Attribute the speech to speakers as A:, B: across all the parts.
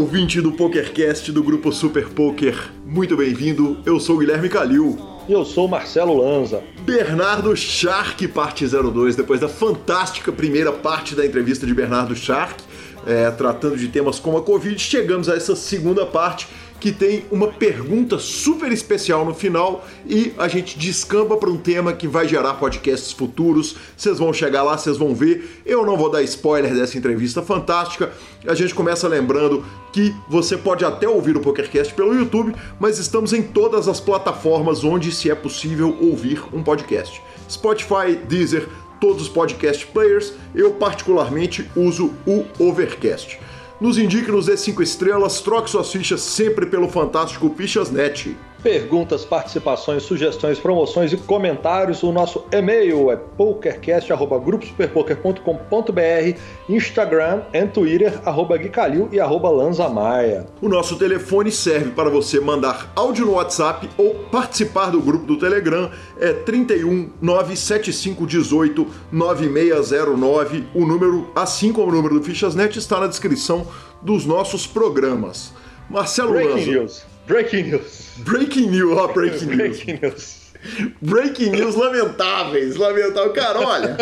A: ouvinte do PokerCast do grupo Super Poker, muito bem-vindo. Eu sou o Guilherme Calil.
B: E eu sou o Marcelo Lanza.
A: Bernardo Shark, parte 02, depois da fantástica primeira parte da entrevista de Bernardo Shark, é, tratando de temas como a Covid, chegamos a essa segunda parte que tem uma pergunta super especial no final e a gente descamba para um tema que vai gerar podcasts futuros. Vocês vão chegar lá, vocês vão ver. Eu não vou dar spoiler dessa entrevista fantástica. A gente começa lembrando que você pode até ouvir o PokerCast pelo YouTube, mas estamos em todas as plataformas onde se é possível ouvir um podcast. Spotify, Deezer, todos os podcast players. Eu particularmente uso o Overcast. Nos indique, nos dê 5 estrelas, troque suas fichas sempre pelo fantástico Fichas.net.
B: Perguntas, participações, sugestões, promoções e comentários. O nosso e-mail é pokercast.gruposuperpoker.com.br, Instagram e Twitter, arroba Guicalil e arroba Lanzamaia.
A: O nosso telefone serve para você mandar áudio no WhatsApp ou participar do grupo do Telegram. É 31 97518 9609. O número, assim como o número do Fichas.net, está na descrição dos nossos programas. Marcelo
B: Breaking
A: Lanza.
B: News. Breaking News.
A: Breaking news, ó, breaking news.
B: Breaking News.
A: Breaking news lamentáveis, lamentáveis. Cara, olha,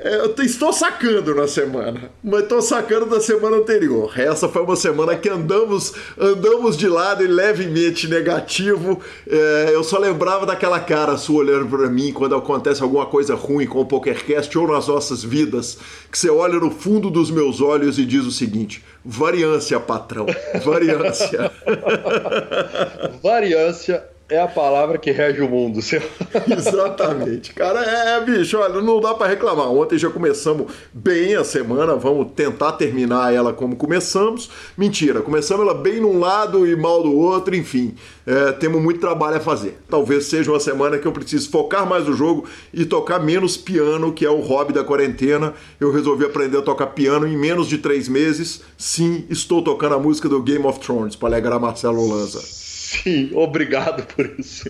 A: é, eu estou sacando na semana, mas estou sacando da semana anterior. Essa foi uma semana que andamos, andamos de lado e levemente negativo. É, eu só lembrava daquela cara sua olhando para mim quando acontece alguma coisa ruim com o PokerCast ou nas nossas vidas, que você olha no fundo dos meus olhos e diz o seguinte: variância, patrão, variância.
B: Variância é a palavra que rege o mundo. seu.
A: Exatamente, cara. É, bicho, olha, não dá pra reclamar. Ontem já começamos bem a semana, vamos tentar terminar ela como começamos. Mentira, começamos ela bem num lado e mal do outro, enfim. é, temos muito trabalho a fazer. Talvez seja uma semana que eu preciso focar mais no jogo e tocar menos piano, que é o hobby da quarentena. Eu resolvi aprender a tocar piano em menos de três meses. Sim, estou tocando a música do Game of Thrones para alegrar Marcelo Lanza.
B: Sim, obrigado por isso.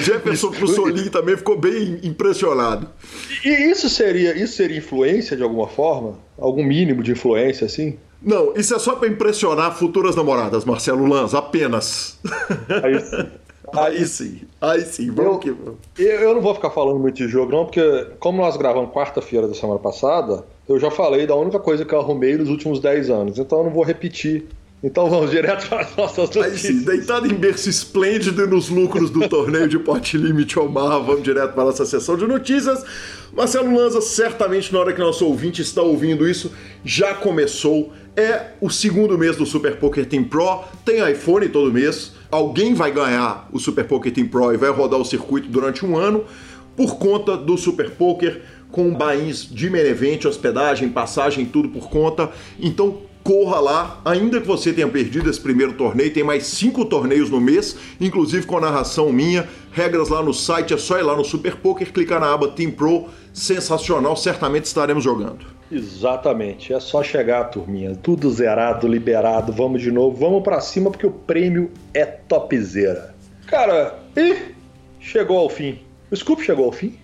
A: Jefferson Mussolini também ficou bem impressionado.
B: E isso seria, isso seria influência de alguma forma? Algum mínimo de influência, assim?
A: Não, isso é só pra impressionar futuras namoradas, Marcelo Lanz, apenas.
B: Aí sim.
A: Aí sim, aí sim, vamos
B: Eu-
A: que vamos.
B: Eu não vou ficar falando muito de jogo, não, porque como nós gravamos quarta-feira da semana passada, eu já falei da única coisa que eu arrumei nos últimos 10 anos, então eu não vou repetir. Então vamos direto para as nossas
A: Aí
B: notícias.
A: sim, deitado em berço esplêndido e nos lucros do torneio de Pot Limit Omar, vamos direto para a nossa sessão de notícias. Marcelo Lanza, certamente na hora que nosso ouvinte está ouvindo isso, já começou. É o segundo mês do Super Poker Team Pro, tem iPhone todo mês. Alguém vai ganhar o Super Poker Team Pro e vai rodar o circuito durante um ano por conta do Super Poker, com bains de main event, hospedagem, passagem, tudo por conta. Então corra lá, ainda que você tenha perdido esse primeiro torneio, tem mais cinco torneios no mês, inclusive com a narração minha. Regras lá no site, é só ir lá no Super Poker, clicar na aba Team Pro, sensacional, certamente estaremos jogando.
B: Exatamente, é só chegar, turminha. Tudo zerado, liberado, vamos de novo, vamos pra cima porque o prêmio é topzera. Cara, e chegou ao fim. O Scoop chegou ao fim?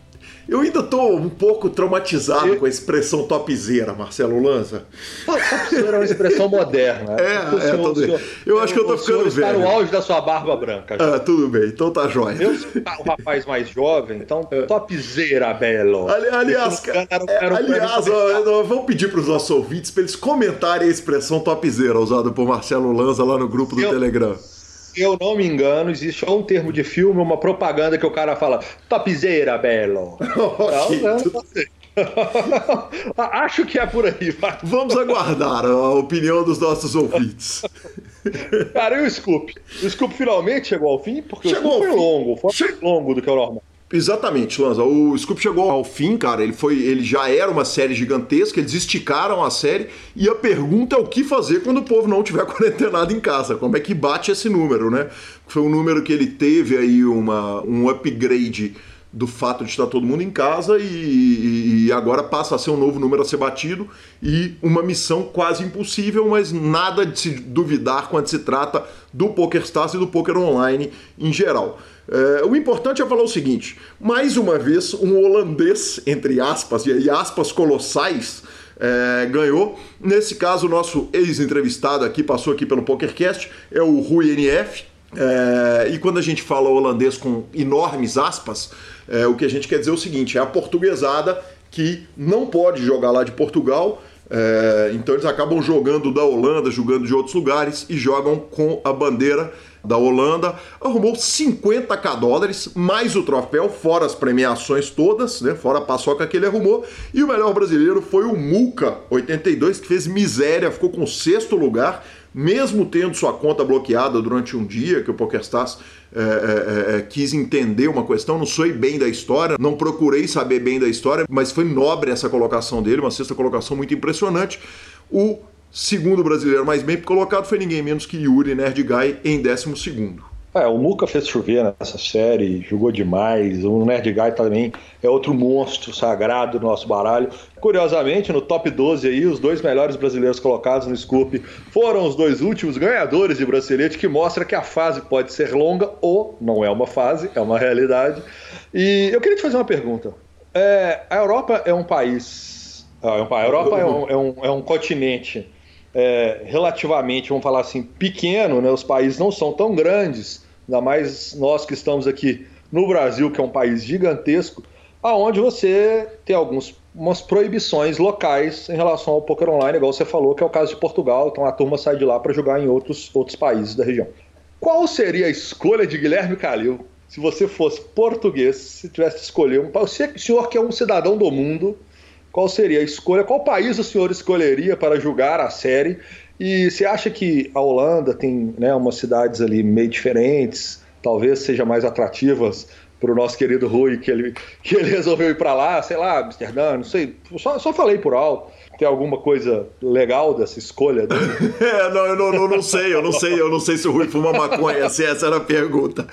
A: Eu ainda tô um pouco traumatizado
B: Eu-
A: com a expressão topzera, Marcelo Lanza.
B: Topzera é uma expressão moderna.
A: É,
B: O
A: é, tudo bem. Eu acho que eu tô
B: o senhor
A: ficando
B: está no
A: velho.
B: auge da sua barba branca. já.
A: Ah, tudo bem, então tá jóia.
B: Eu sou um rapaz mais jovem, então topzera, belo.
A: Ali- aliás, cara,
B: era-
A: é, aliás, ó, vamos pedir para os nossos ouvintes para eles comentarem a expressão topzera usada por Marcelo Lanza lá no grupo do
B: Eu-
A: Telegram.
B: Se eu não me engano, existe ou um termo de filme, uma propaganda que o cara fala topzera, belo. Não. Acho que é por aí, vai.
A: Vamos aguardar a opinião dos nossos ouvintes.
B: Cara, e o Scoop? O Scoop finalmente chegou ao fim? Porque
A: Chegou
B: o Scoop foi
A: fim.
B: longo, foi
A: Che-
B: mais longo do que o normal.
A: Exatamente, Lanza. O Scoop chegou ao fim, cara. Ele foi, ele já era uma série gigantesca. Eles esticaram a série e a pergunta é o que fazer quando o povo não tiver quarentenado em casa. Como é que bate esse número, né? Foi um número que ele teve aí uma, um upgrade do fato de estar todo mundo em casa e, e, agora passa a ser um novo número a ser batido e uma missão quase impossível, mas nada de se duvidar quando se trata do PokerStars e do poker online em geral. É, o importante é falar o seguinte: mais uma vez, um holandês, entre aspas, e aspas colossais, é, ganhou. Nesse caso, o nosso ex-entrevistado aqui, passou aqui pelo PokerCast, é o Rui NF. É, e quando a gente fala holandês com enormes aspas, é, o que a gente quer dizer é o seguinte: é a portuguesada que não pode jogar lá de Portugal. É, então eles acabam jogando da Holanda, jogando de outros lugares e jogam com a bandeira da Holanda. Arrumou 50k dólares, mais o troféu, fora as premiações todas, né? Fora a paçoca que ele arrumou. E o melhor brasileiro foi o Muca, 82, que fez miséria, ficou com sexto lugar mesmo tendo sua conta bloqueada durante um dia, que o PokerStars é, é, é, quis entender uma questão, não sei bem da história, não procurei saber bem da história, mas foi nobre essa colocação dele, uma sexta colocação muito impressionante. O segundo brasileiro mais bem colocado foi ninguém menos que Yuri Nerdguy em décimo segundo.
B: É, o Muca fez chover nessa série, jogou demais. O Nerd Guy também é outro monstro sagrado do nosso baralho. Curiosamente, no top 12 aí, os dois melhores brasileiros colocados no Scoop foram os dois últimos ganhadores de bracelete, que mostra que a fase pode ser longa ou não é uma fase, é uma realidade. E eu queria te fazer uma pergunta. É, a Europa é um país. Ah, é a Europa é um, é um, é um continente é, relativamente, vamos falar assim, pequeno, né? os países não são tão grandes, ainda mais nós que estamos aqui no Brasil, que é um país gigantesco, aonde você tem algumas proibições locais em relação ao poker online, igual você falou, que é o caso de Portugal, então a turma sai de lá para jogar em outros, outros países da região. Qual seria a escolha de Guilherme Calil se você fosse português, se tivesse que escolher um o senhor que é um cidadão do mundo, qual seria a escolha? Qual país o senhor escolheria para julgar a série? E você acha que a Holanda tem né, umas cidades ali meio diferentes, talvez sejam mais atrativas para o nosso querido Rui, que ele, que ele resolveu ir para lá, sei lá, Amsterdã, não sei, só, só falei por alto. Tem alguma coisa legal dessa escolha dele?
A: é, não, eu não, não, não, sei, eu não sei, eu não sei se o Rui fuma maconha, se essa era a pergunta.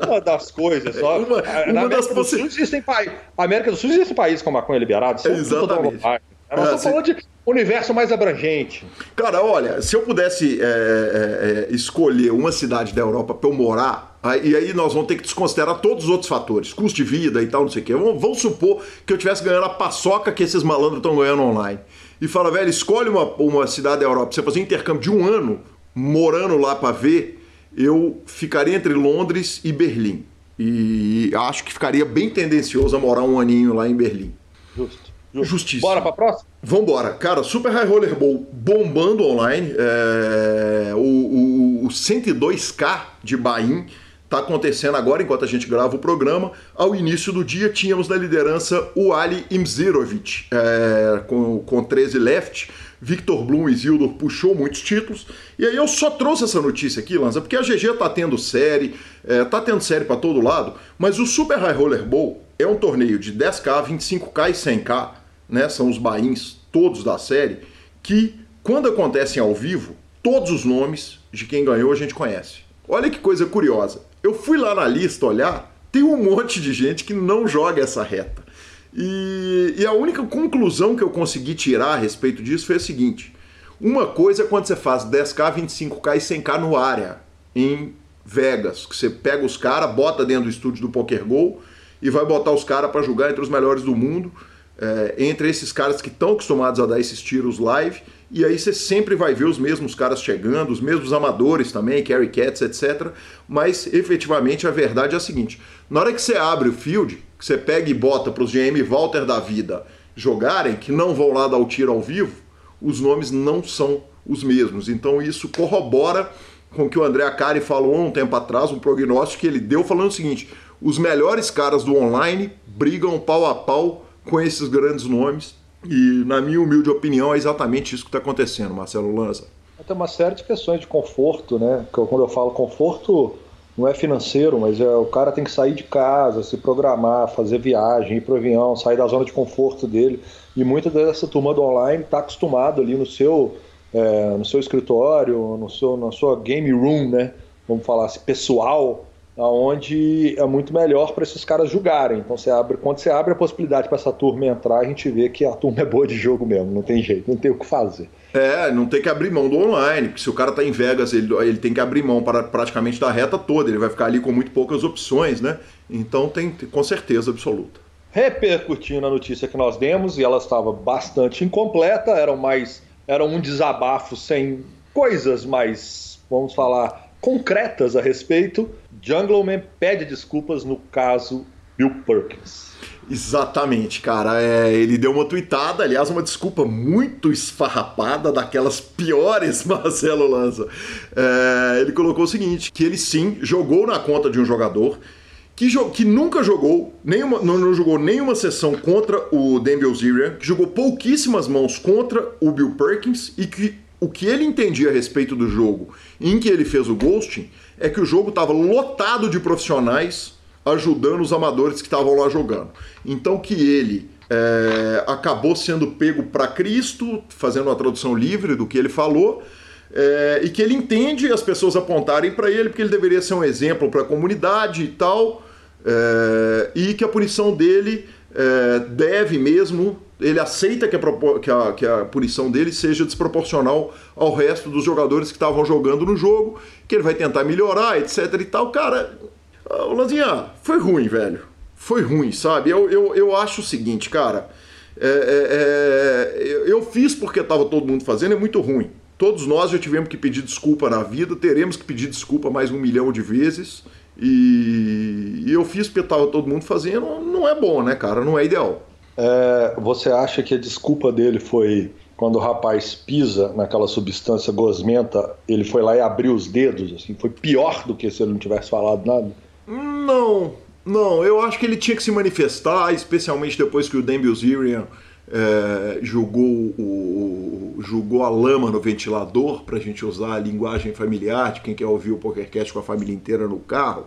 B: Não, uma das coisas, só. Uma, na América das do Sul existem países. América do Sul existe países com maconha liberado,
A: Exatamente.
B: Nós estamos falando de universo mais abrangente.
A: Cara, olha, se eu pudesse é, é, é escolher uma cidade da Europa para eu morar, e aí nós vamos ter que desconsiderar todos os outros fatores, custo de vida e tal, não sei o quê. Vamos, vamos supor que eu estivesse ganhando a paçoca que esses malandros estão ganhando online. E fala, velho, escolhe uma, uma cidade da Europa você fazer um intercâmbio de um ano, morando lá para ver, eu ficaria entre Londres e Berlim. E acho que ficaria bem tendencioso a morar um aninho lá em Berlim.
B: Justo. Justo.
A: Justiça.
B: Bora pra próxima?
A: Vambora. Cara, Super High Roller Bowl bombando online. É... O, o, o 102K de Bahia está acontecendo agora, enquanto a gente grava o programa. Ao início do dia, tínhamos na liderança o Ali Imzirovic, é, com, com 13 left. Victor Blum e Zildor puxou muitos títulos. E aí eu só trouxe essa notícia aqui, Lanza, porque a GG tá tendo série, é, tá tendo série para todo lado, mas o Super High Roller Bowl é um torneio de 10k, 25k e 100k, né? São os bains todos da série, que quando acontecem ao vivo, todos os nomes de quem ganhou a gente conhece. Olha que coisa curiosa. Eu fui lá na lista olhar, tem um monte de gente que não joga essa reta. E, e, a única conclusão que eu consegui tirar a respeito disso foi a seguinte: uma coisa é quando você faz 10k, 25k e 100k no área, em Vegas, que você pega os caras, bota dentro do estúdio do Poker Go e vai botar os caras para jogar entre os melhores do mundo, é, entre esses caras que estão acostumados a dar esses tiros live e aí você sempre vai ver os mesmos caras chegando, os mesmos amadores também, Carry Cats, etc. Mas efetivamente a verdade é a seguinte: na hora que você abre o field, que você pega e bota para os GM Walter da vida jogarem, que não vão lá dar o tiro ao vivo, os nomes não são os mesmos. Então isso corrobora com o que o André Acari falou um tempo atrás, um prognóstico que ele deu falando o seguinte: os melhores caras do online brigam pau a pau com esses grandes nomes e, na minha humilde opinião, é exatamente isso que está acontecendo, Marcelo Lanza.
B: Tem uma série de questões de conforto, né? Quando eu falo conforto, não é financeiro, mas é, o cara tem que sair de casa, se programar, fazer viagem, ir para o avião, sair da zona de conforto dele. E muita dessa turma do online está acostumado ali no seu, é, no seu escritório, no seu, na sua game room, né? Vamos falar assim, pessoal, onde é muito melhor para esses caras jogarem. Então, você abre, quando você abre a possibilidade para essa turma entrar, a gente vê que a turma é boa de jogo mesmo, não tem jeito, não tem o que fazer.
A: É, não tem que abrir mão do online, porque se o cara tá em Vegas, ele, ele tem que abrir mão para praticamente da reta toda, ele vai ficar ali com muito poucas opções, né? Então tem com certeza absoluta.
B: Repercutindo a notícia que nós demos, e ela estava bastante incompleta, era mais era um desabafo sem coisas mais, vamos falar, concretas a respeito. Jungleman pede desculpas no caso Bill Perkins.
A: Exatamente, cara. É, ele deu uma tweetada, aliás, uma desculpa muito esfarrapada, daquelas piores, Marcelo Lanza. É, ele colocou o seguinte: que ele sim jogou na conta de um jogador que, que nunca jogou nenhuma, não, não, jogou nenhuma sessão contra o Dan Bilzerian, que jogou pouquíssimas mãos contra o Bill Perkins e que o que ele entendia a respeito do jogo em que ele fez o ghosting é que o jogo estava lotado de profissionais ajudando os amadores que estavam lá jogando. Então que ele é, acabou sendo pego para Cristo, fazendo uma tradução livre do que ele falou, é, e que ele entende as pessoas apontarem para ele porque ele deveria ser um exemplo para a comunidade e tal, é, e que a punição dele deve mesmo, ele aceita que a, que, a, que a punição dele seja desproporcional ao resto dos jogadores que estavam jogando no jogo, que ele vai tentar melhorar, etc e tal. Cara, Lanzinha, foi ruim, velho. Foi ruim, sabe? Eu, eu, eu acho o seguinte, cara. É, é, é, eu fiz porque estava todo mundo fazendo, é muito ruim. Todos nós já tivemos que pedir desculpa na vida, teremos que pedir desculpa mais um milhão de vezes. E, e eu fiz porque estava todo mundo fazendo, não é bom, né, cara? Não é ideal.
B: É, você acha que a desculpa dele foi quando o rapaz pisa naquela substância gosmenta, ele foi lá e abriu os dedos? Assim, foi pior do que se ele não tivesse falado nada?
A: Não, não, eu acho que ele tinha que se manifestar, especialmente depois que o Dan Bilzerian é, jogou, o, a lama no ventilador, para a gente usar a linguagem familiar de quem quer ouvir o PokerCast com a família inteira no carro.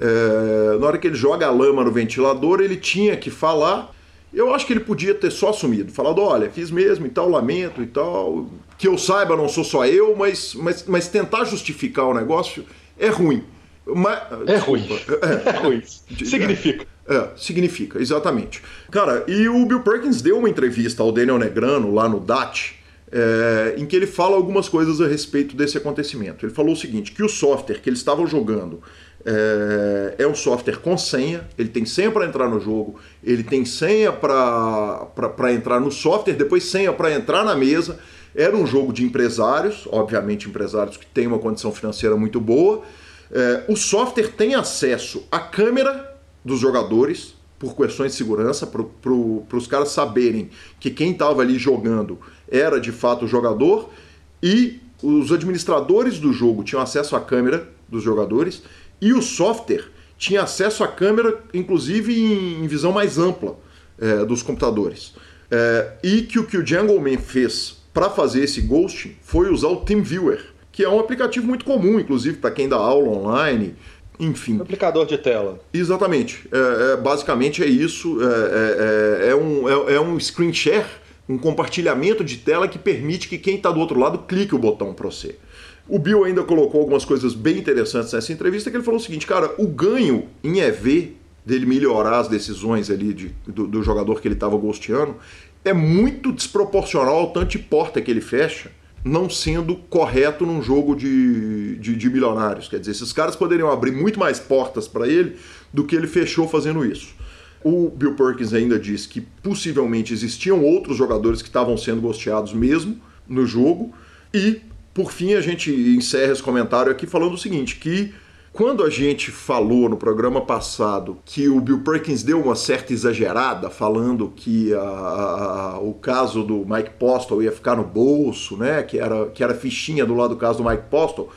A: É, na hora que ele joga a lama no ventilador, ele tinha que falar. Eu acho que ele podia ter só assumido, falado: olha, fiz mesmo e tal, lamento e tal. Que eu saiba, não sou só eu, mas, mas, mas tentar justificar o negócio é ruim.
B: Mas, é ruim. É, é ruim. Significa.
A: É, é, significa, exatamente. Cara, e o Bill Perkins deu uma entrevista ao Daniel Negrano lá no DAT, é, em que ele fala algumas coisas a respeito desse acontecimento. Ele falou o seguinte: que o software que eles estavam jogando é, é um software com senha, ele tem senha para entrar no jogo, ele tem senha para entrar no software, depois senha para entrar na mesa. Era um jogo de empresários, obviamente empresários que têm uma condição financeira muito boa. É, o software tem acesso à câmera dos jogadores por questões de segurança, para pro, os caras saberem que quem estava ali jogando era de fato o jogador e os administradores do jogo tinham acesso à câmera dos jogadores e o software tinha acesso à câmera, inclusive em, visão mais ampla é, dos computadores. É, e que o que o Jungleman fez para fazer esse ghost foi usar o TeamViewer, que é um aplicativo muito comum, inclusive, para quem dá aula online. Enfim.
B: Aplicador de tela.
A: Exatamente. É, é, basicamente é isso. É, é, é, um, é, um screen share, um compartilhamento de tela que permite que quem está do outro lado clique o botão para você. O Bill ainda colocou algumas coisas bem interessantes nessa entrevista, que ele falou o seguinte, cara, o ganho em EV dele melhorar as decisões ali de, do, do jogador que ele estava gosteando é muito desproporcional ao tanto de porta que ele fecha não sendo correto num jogo de, de, de milionários. Quer dizer, esses caras poderiam abrir muito mais portas para ele do que ele fechou fazendo isso. O Bill Perkins ainda diz que possivelmente existiam outros jogadores que estavam sendo gosteados mesmo no jogo. E, por fim, a gente encerra esse comentário aqui falando o seguinte: que quando a gente falou no programa passado que o Bill Perkins deu uma certa exagerada, falando que a, a, o caso do Mike Postle ia ficar no bolso, né? Que era, que era fichinha do lado do caso do Mike Postle,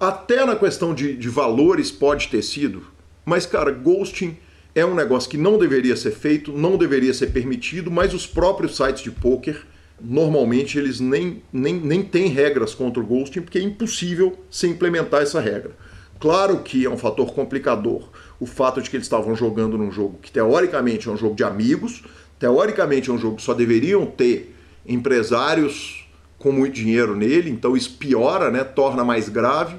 A: até na questão de, de valores pode ter sido. Mas, cara, ghosting é um negócio que não deveria ser feito, não deveria ser permitido, mas os próprios sites de poker normalmente eles nem, nem, nem têm regras contra o ghosting, porque é impossível se implementar essa regra. Claro que é um fator complicador o fato de que eles estavam jogando num jogo que teoricamente é um jogo de amigos, teoricamente é um jogo que só deveriam ter empresários com muito dinheiro nele, então isso piora, né, torna mais grave,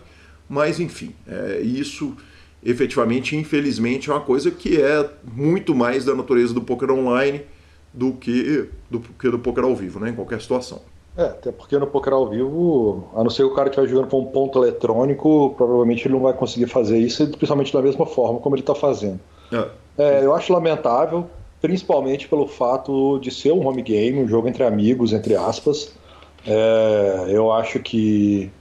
A: mas enfim, é, isso efetivamente, infelizmente, é uma coisa que é muito mais da natureza do poker online do que do, que do poker ao vivo, né, em qualquer situação.
B: É, até porque no poker ao vivo, a não ser que o cara estiver jogando com um ponto eletrônico, provavelmente ele não vai conseguir fazer isso, principalmente da mesma forma como ele está fazendo. É. É, eu acho lamentável, principalmente pelo fato de ser um home game, um jogo entre amigos, entre aspas. É, eu acho que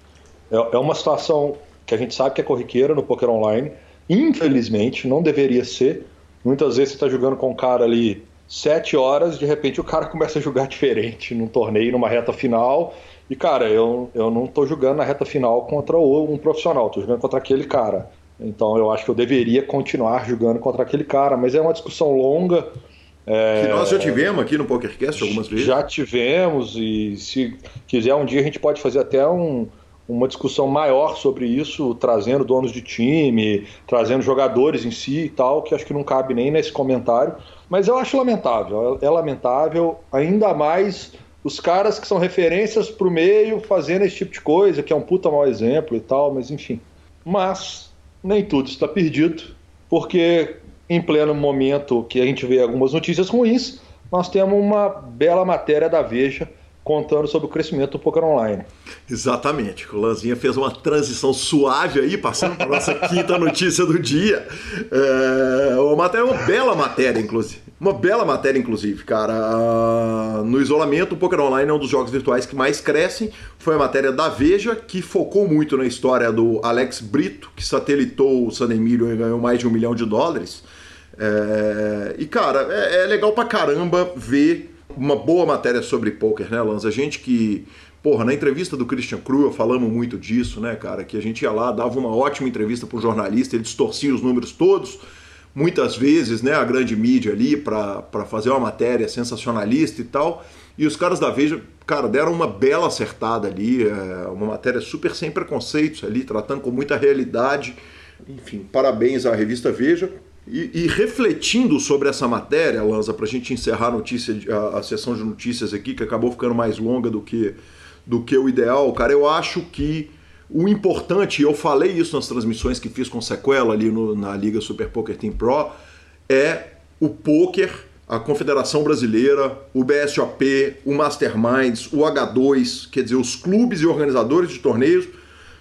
B: é, é uma situação que a gente sabe que é corriqueira no poker online. Infelizmente, não deveria ser. Muitas vezes você está jogando com um cara ali sete horas, de repente o cara começa a jogar diferente num torneio, numa reta final. E, cara, eu, eu não tô jogando na reta final contra um profissional, tô jogando contra aquele cara. Então eu acho que eu deveria continuar jogando contra aquele cara, mas é uma discussão longa.
A: É... Que nós já tivemos aqui no PokerCast algumas vezes.
B: Já tivemos, e se quiser um dia a gente pode fazer até um, uma discussão maior sobre isso, trazendo donos de time, trazendo jogadores em si e tal, que acho que não cabe nem nesse comentário. Mas eu acho lamentável, é lamentável, ainda mais os caras que são referências para o meio fazendo esse tipo de coisa, que é um puta mau exemplo e tal, mas enfim. Mas nem tudo está perdido, porque em pleno momento que a gente vê algumas notícias ruins, nós temos uma bela matéria da Veja contando sobre o crescimento do poker online.
A: Exatamente. O Lanzinha fez uma transição suave aí, passando para nossa quinta notícia do dia. É, uma matéria, uma bela matéria, inclusive. Uma bela matéria, inclusive, cara. No isolamento, o poker online é um dos jogos virtuais que mais crescem. Foi a matéria da Veja, que focou muito na história do Alex Brito, que satelitou o San Emilio e ganhou mais de um milhão de dólares. É, e, cara, é, é legal pra caramba ver uma boa matéria sobre poker, né, Lanza? A gente que, porra, na entrevista do Christian Crua falamos muito disso, né, cara? Que a gente ia lá, dava uma ótima entrevista para o jornalista, ele distorcia os números todos, muitas vezes, né, a grande mídia ali para fazer uma matéria sensacionalista e tal. E os caras da Veja, cara, deram uma bela acertada ali, é, uma matéria super sem preconceitos ali, tratando com muita realidade. Enfim, parabéns à revista Veja. E, e, refletindo sobre essa matéria, Lanza, para a gente encerrar a, notícia, a, a, sessão de notícias aqui, que acabou ficando mais longa do que, do que o ideal, cara, eu acho que o importante, e eu falei isso nas transmissões que fiz com sequela ali no, na Liga Super Poker Team Pro, é o poker, a Confederação Brasileira, o BSOP, o Masterminds, o H2, quer dizer, os clubes e organizadores de torneios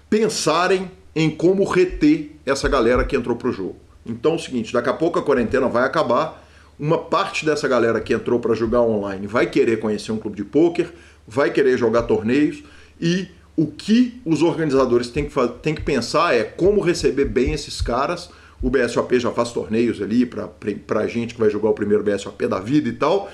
A: pensarem em como reter essa galera que entrou pro jogo. Então é o seguinte, daqui a pouco a quarentena vai acabar, uma parte dessa galera que entrou para jogar online vai querer conhecer um clube de pôquer, vai querer jogar torneios e o que os organizadores têm que, têm que pensar é como receber bem esses caras. O BSOP já faz torneios ali para a gente que vai jogar o primeiro BSOP da vida e tal.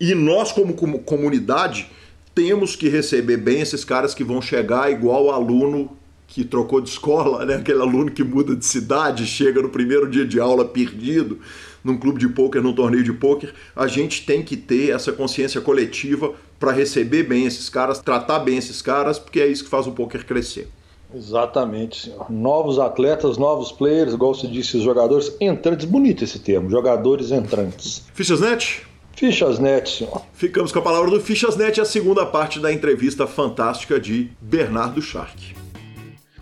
A: E nós, como, como comunidade, temos que receber bem esses caras que vão chegar igual aluno que trocou de escola, né? aquele aluno que muda de cidade, chega no primeiro dia de aula perdido num clube de pôquer, num torneio de pôquer, a gente tem que ter essa consciência coletiva para receber bem esses caras, tratar bem esses caras, porque é isso que faz o pôquer crescer.
B: Exatamente, senhor. Novos atletas, novos players, igual você disse, os jogadores entrantes, bonito esse termo, jogadores entrantes.
A: Fichas Net?
B: Fichas Net, senhor.
A: Ficamos com a palavra do Fichas Net, a segunda parte da entrevista fantástica de Bernardo Shark.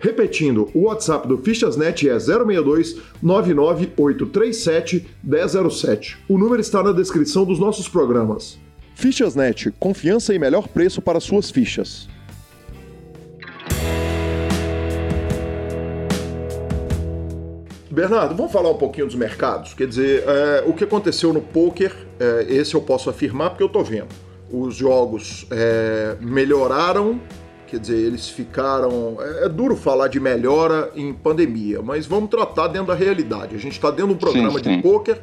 A: Repetindo, o WhatsApp do Fichasnet é 062 99837 1007. O número está na descrição dos nossos programas. Fichasnet, confiança e melhor preço para suas fichas. Bernardo, vamos falar um pouquinho dos mercados? Quer dizer, é, o que aconteceu no poker, é, esse eu posso afirmar porque eu estou vendo. Os jogos é, melhoraram Quer dizer, eles ficaram. É, é, duro falar de melhora em pandemia, mas vamos tratar dentro da realidade. A gente está dentro de um programa sim, sim. de poker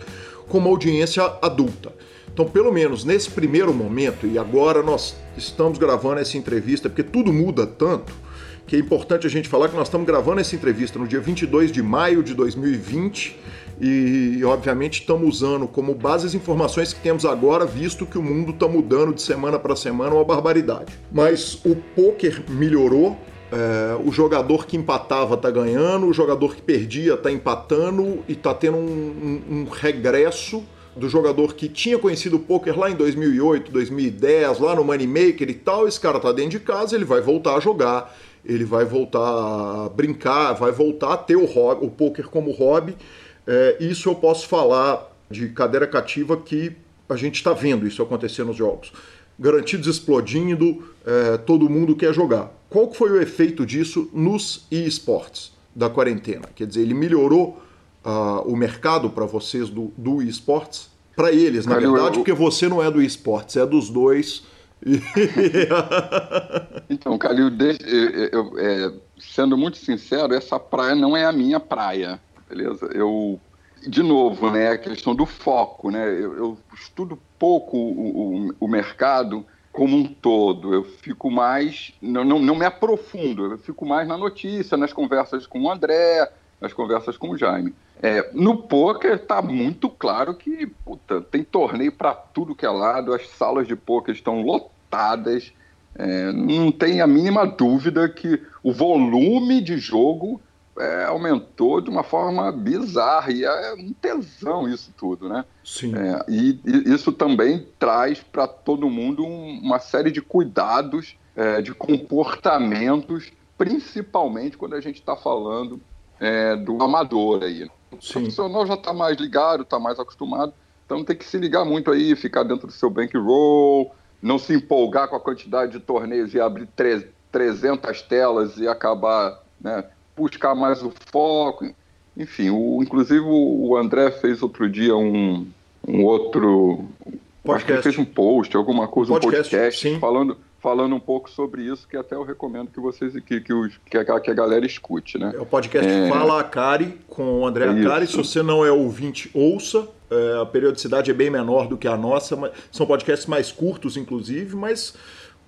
A: com uma audiência adulta. Então, pelo menos nesse primeiro momento, e agora nós estamos gravando essa entrevista, porque tudo muda tanto, que é importante a gente falar que nós estamos gravando essa entrevista no dia 22 de maio de 2020 e, obviamente, estamos usando como base as informações que temos agora, visto que o mundo está mudando de semana para semana uma barbaridade. Mas o poker melhorou. É, o jogador que empatava está ganhando, o jogador que perdia está empatando e está tendo um, um, um regresso do jogador que tinha conhecido o poker lá em 2008, 2010, lá no Moneymaker e tal, esse cara tá dentro de casa, ele vai voltar a jogar, ele vai voltar a brincar, vai voltar a ter o, o poker como hobby. É, isso eu posso falar de cadeira cativa que a gente está vendo isso acontecer nos jogos. Garantidos explodindo, é, todo mundo quer jogar. Qual foi o efeito disso nos esportes da quarentena? Quer dizer, ele melhorou uh, o mercado para vocês do, do esportes? Para eles, na Cara, verdade, eu... porque você não é do esportes, é dos dois.
C: então, Calil, eu, eu, é, sendo muito sincero, essa praia não é a minha praia, beleza? Eu, de novo, né, a questão do foco, né? Eu, eu estudo pouco o, o, o, mercado como um todo. Eu fico mais, não, não, não me aprofundo. Eu fico mais na notícia, nas conversas com o André, nas conversas com o Jaime. É, no poker está muito claro que puta, tem torneio para tudo que é lado, as salas de poker estão lotadas. É, não tem a mínima dúvida que o volume de jogo é, aumentou de uma forma bizarra e é um tesão isso tudo, né?
A: Sim.
C: É, e, e, isso também traz para todo mundo um, uma série de cuidados, é, de comportamentos, principalmente quando a gente está falando é, do amador aí. O Sim. profissional já está mais ligado, está mais acostumado, então tem que se ligar muito aí, ficar dentro do seu bankroll, não se empolgar com a quantidade de torneios e abrir 300 telas e acabar, né, buscar mais o foco. Enfim, o, inclusive o André fez outro dia um, um outro. Podcast. Acho que ele fez um post, alguma coisa, podcast, um podcast falando falando um pouco sobre isso, que até eu recomendo que vocês que, que, os, que, a, que a galera escute, né?
A: É o podcast é... Fala Acari com o André Acari. Se você não é ouvinte, ouça. É, a periodicidade é bem menor do que a nossa, mas são podcasts mais curtos, inclusive, mas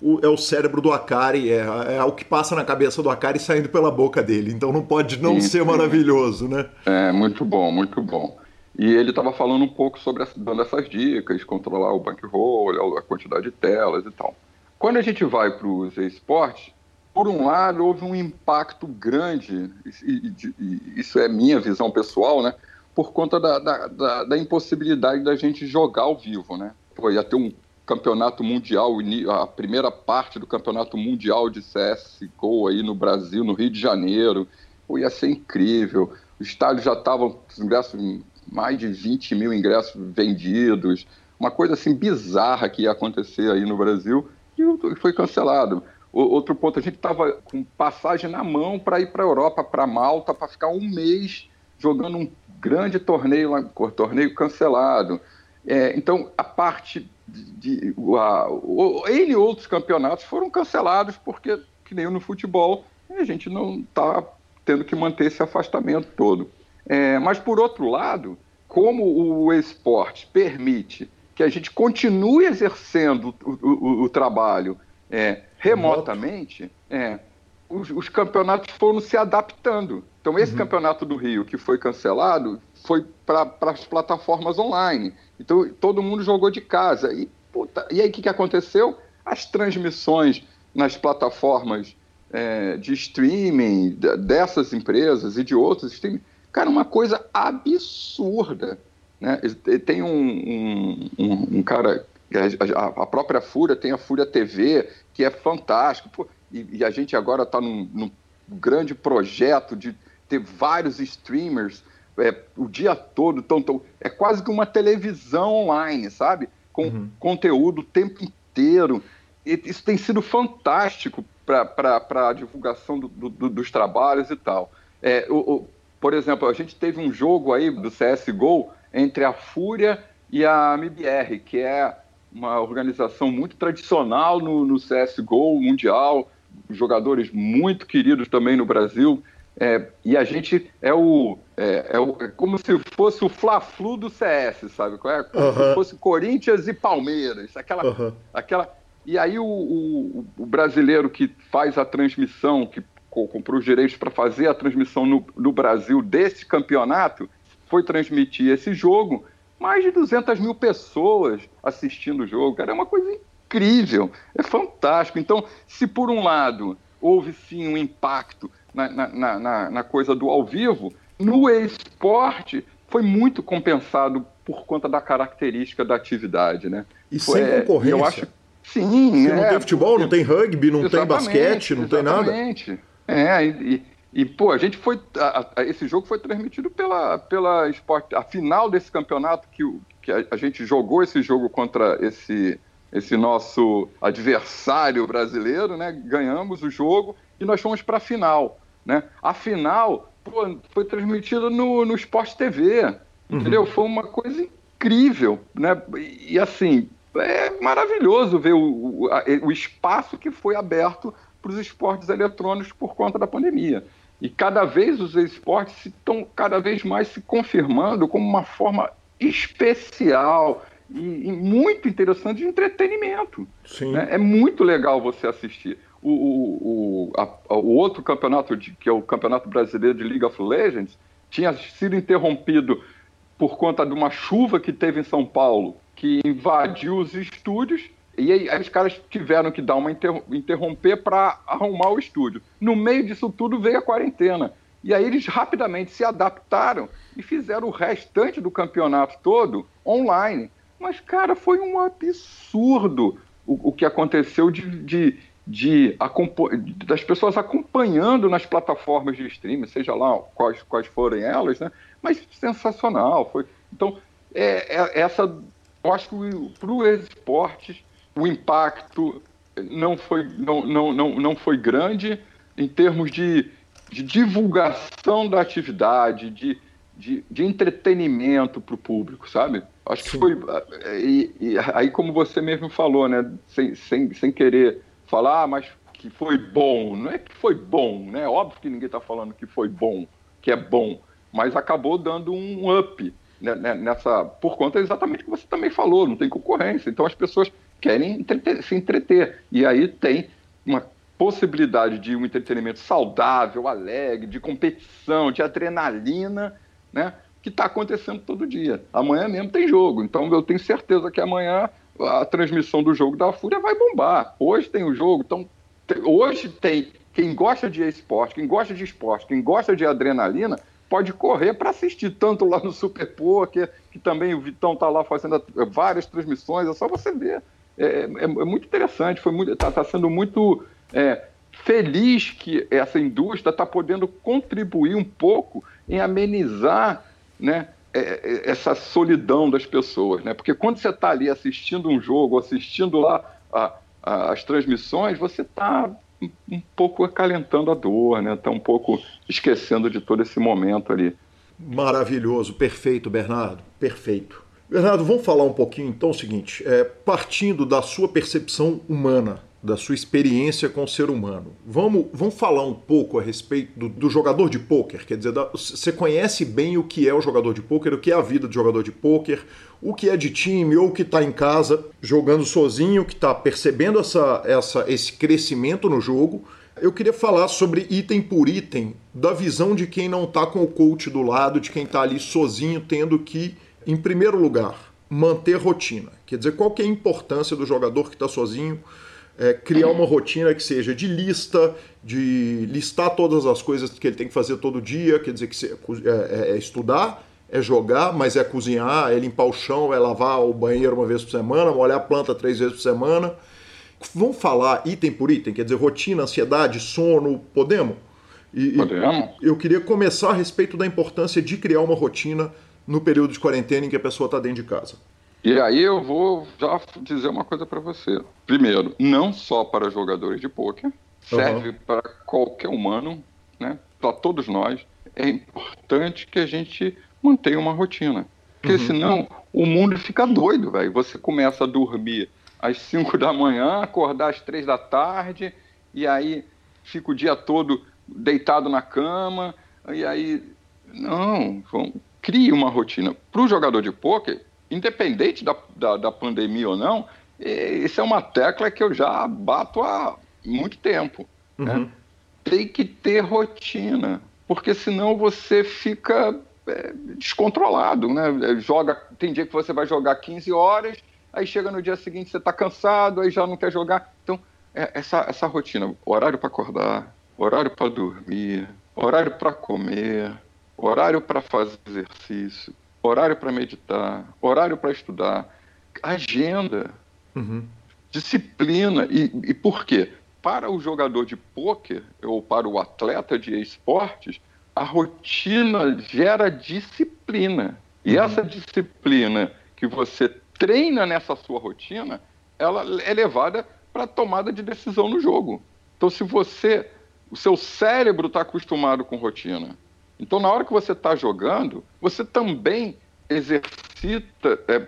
A: o, é o cérebro do Akari, é, é o que passa na cabeça do Akari saindo pela boca dele. Então não pode não sim, ser sim. maravilhoso, né?
C: É, muito bom, muito bom. E ele estava falando um pouco sobre, dando essas dicas, controlar o bankroll, a quantidade de telas e tal. Quando a gente vai para os esportes, por um lado, houve um impacto grande, e, e, isso é minha visão pessoal, né? Por conta da, da, da, da impossibilidade da gente jogar ao vivo, né? Pô, ia ter um campeonato mundial, a primeira parte do campeonato mundial de CSGO aí no Brasil, no Rio de Janeiro. Pô, ia ser incrível. O estádio já estava ingressos, mais de 20 mil ingressos vendidos. Uma coisa assim bizarra que ia acontecer aí no Brasil e foi cancelado. Outro ponto, a gente estava com passagem na mão para ir para a Europa, para Malta, para ficar um mês jogando um grande torneio torneio cancelado. É, então, a parte de. de a, o, ele e outros campeonatos foram cancelados porque, que nem no futebol, a gente não está tendo que manter esse afastamento todo. É, mas, por outro lado, como o esporte permite que a gente continue exercendo o, o, o trabalho é, remotamente, é, os, os, campeonatos foram se adaptando. Então, esse uhum. campeonato do Rio que foi cancelado foi para as plataformas online. Então, todo mundo jogou de casa. E, puta, e aí, o que, que aconteceu? As transmissões nas plataformas é, de streaming dessas empresas e de outros streaming, cara, uma coisa absurda. Né? Tem um, um, um, um cara, a, a, própria Fúria tem a Fúria TV, que é fantástico. Pô, e, e, a gente agora está num, num, grande projeto de ter vários streamers é, o dia todo. Tão, tão, é quase que uma televisão online, sabe? Com uhum. conteúdo o tempo inteiro. E isso tem sido fantástico para a divulgação do, do, dos trabalhos e tal. É, o, o, por exemplo, a gente teve um jogo aí do CSGO entre a Fúria e a MBR, que é uma organização muito tradicional no, no CSGO mundial, jogadores muito queridos também no Brasil. É, e a gente é o, é, é, o, é como se fosse o Fla-Flu do CS, sabe? É? Como se fosse Corinthians e Palmeiras. Aquela, aquela... E aí o, o, o, brasileiro que faz a transmissão, que comprou os direitos para fazer a transmissão no, no Brasil desse campeonato, foi transmitir esse jogo, mais de 200 mil pessoas assistindo o jogo, cara, é uma coisa incrível, é fantástico. Então, se por um lado houve sim um impacto na, na, na, na coisa do ao vivo, no esporte foi muito compensado por conta da característica da atividade, né?
A: E foi, sem concorrência. Eu acho,
C: sim,
A: é, não tem futebol, não tem rugby, não tem basquete, não tem nada.
C: Exatamente. É, e, e, pô, a gente foi. A, a, esse jogo foi transmitido pela, pela esporte. A final desse campeonato que, que a, a, gente jogou esse jogo contra esse, esse nosso adversário brasileiro, né? Ganhamos o jogo e nós fomos para a final. Né? A final pô, foi transmitida no, no Sport TV. Uhum. Entendeu? Foi uma coisa incrível. Né? E assim, é maravilhoso ver o, o, o espaço que foi aberto para os esportes eletrônicos por conta da pandemia. E cada vez os esportes estão cada vez mais se confirmando como uma forma especial e, e muito interessante de entretenimento. Né? É muito legal você assistir. O, o, o, a, o outro campeonato, de, que é o Campeonato Brasileiro de League of Legends, tinha sido interrompido por conta de uma chuva que teve em São Paulo, que invadiu os estúdios e aí, aí, os caras tiveram que dar uma inter interromper para arrumar o estúdio. No meio disso tudo veio a quarentena. E aí eles rapidamente se adaptaram e fizeram o restante do campeonato todo online. Mas, cara, foi um absurdo o, o que aconteceu de, de, de, das pessoas acompanhando nas plataformas de streaming, seja lá quais, quais forem elas, né? Mas sensacional. Foi, então, é, é essa, eu acho que para os esportes o impacto não foi, não, não, não, não foi grande em termos de, de divulgação da atividade, de, de, de entretenimento para o público, sabe? Acho que Sim. foi. E, e, aí, como você mesmo falou, né? Sem, sem, sem querer falar, ah, mas que foi bom. Não é que foi bom, né? Óbvio que ninguém está falando que foi bom, que é bom, mas acabou dando um up né, né, nessa. Por conta exatamente que você também falou, não tem concorrência. Então as pessoas querem entreter, se entreter. E aí tem uma possibilidade de um entretenimento saudável, alegre, de competição, de adrenalina, né? Que está acontecendo todo dia. Amanhã mesmo tem jogo, então eu tenho certeza que amanhã a transmissão do jogo da Fúria vai bombar. Hoje tem o jogo, então hoje tem quem gosta de esporte, quem gosta de esporte, quem gosta de adrenalina, pode correr para assistir tanto lá no Super Poker, que também o Vitão está lá fazendo várias transmissões, é só você ver. É, é, é muito interessante, foi muito, está tá sendo muito é, feliz que essa indústria está podendo contribuir um pouco em amenizar, né, essa solidão das pessoas, né? Porque quando você está ali assistindo um jogo, assistindo lá a, a, as transmissões, você está um pouco acalentando a dor, né? Está um pouco esquecendo de todo esse momento ali.
A: Maravilhoso, perfeito, Bernardo, perfeito. Bernardo, vamos falar um pouquinho então o seguinte, é, partindo da sua percepção humana, da sua experiência com o ser humano, vamos, vamos falar um pouco a respeito do, do jogador de pôquer, quer dizer, você conhece bem o que é o jogador de pôquer, o que é a vida de jogador de pôquer, o que é de time ou que está em casa jogando sozinho, que está percebendo essa, essa, esse crescimento no jogo. Eu queria falar sobre item por item, da visão de quem não está com o coach do lado, de quem está ali sozinho, tendo que em primeiro lugar, manter rotina. Quer dizer, qual que é a importância do jogador que está sozinho é, criar uma rotina que seja de lista, de listar todas as coisas que ele tem que fazer todo dia, quer dizer, que é, é, é estudar, é jogar, mas é cozinhar, é limpar o chão, é lavar o banheiro uma vez por semana, molhar a planta três vezes por semana. Vamos falar item por item, quer dizer, rotina, ansiedade, sono, podemos?
C: E, podemos.
A: Eu queria começar a respeito da importância de criar uma rotina no período de quarentena em que a pessoa está dentro de casa?
C: E aí eu vou já dizer uma coisa para você. Primeiro, não só para jogadores de pôquer, serve uhum. para qualquer humano, né? Para todos nós, é importante que a gente mantenha uma rotina. Porque uhum. senão o mundo fica doido, velho. Você começa a dormir às 5 da manhã, acordar às 3 da tarde, e aí fica o dia todo deitado na cama, e aí. Não, crie uma rotina. Para o jogador de pôquer, independente da, da, da, pandemia ou não, isso é uma tecla que eu já bato há muito tempo. Né? Uhum. Né? Tem que ter rotina, porque senão você fica é, descontrolado, né? Joga, tem dia que você vai jogar 15 horas, aí chega no dia seguinte você está cansado, aí já não quer jogar. Então, é, essa, essa rotina, horário para acordar, horário para dormir, horário para comer, horário para fazer exercício, horário para meditar, horário para estudar, agenda, uhum. disciplina. E, e por quê? Para o jogador de pôquer ou para o atleta de esportes, a rotina gera disciplina. E uhum. essa disciplina que você treina nessa sua rotina, ela é levada para a tomada de decisão no jogo. Então, se você, o seu cérebro está acostumado com rotina, então na hora que você está jogando, você também exercita, é,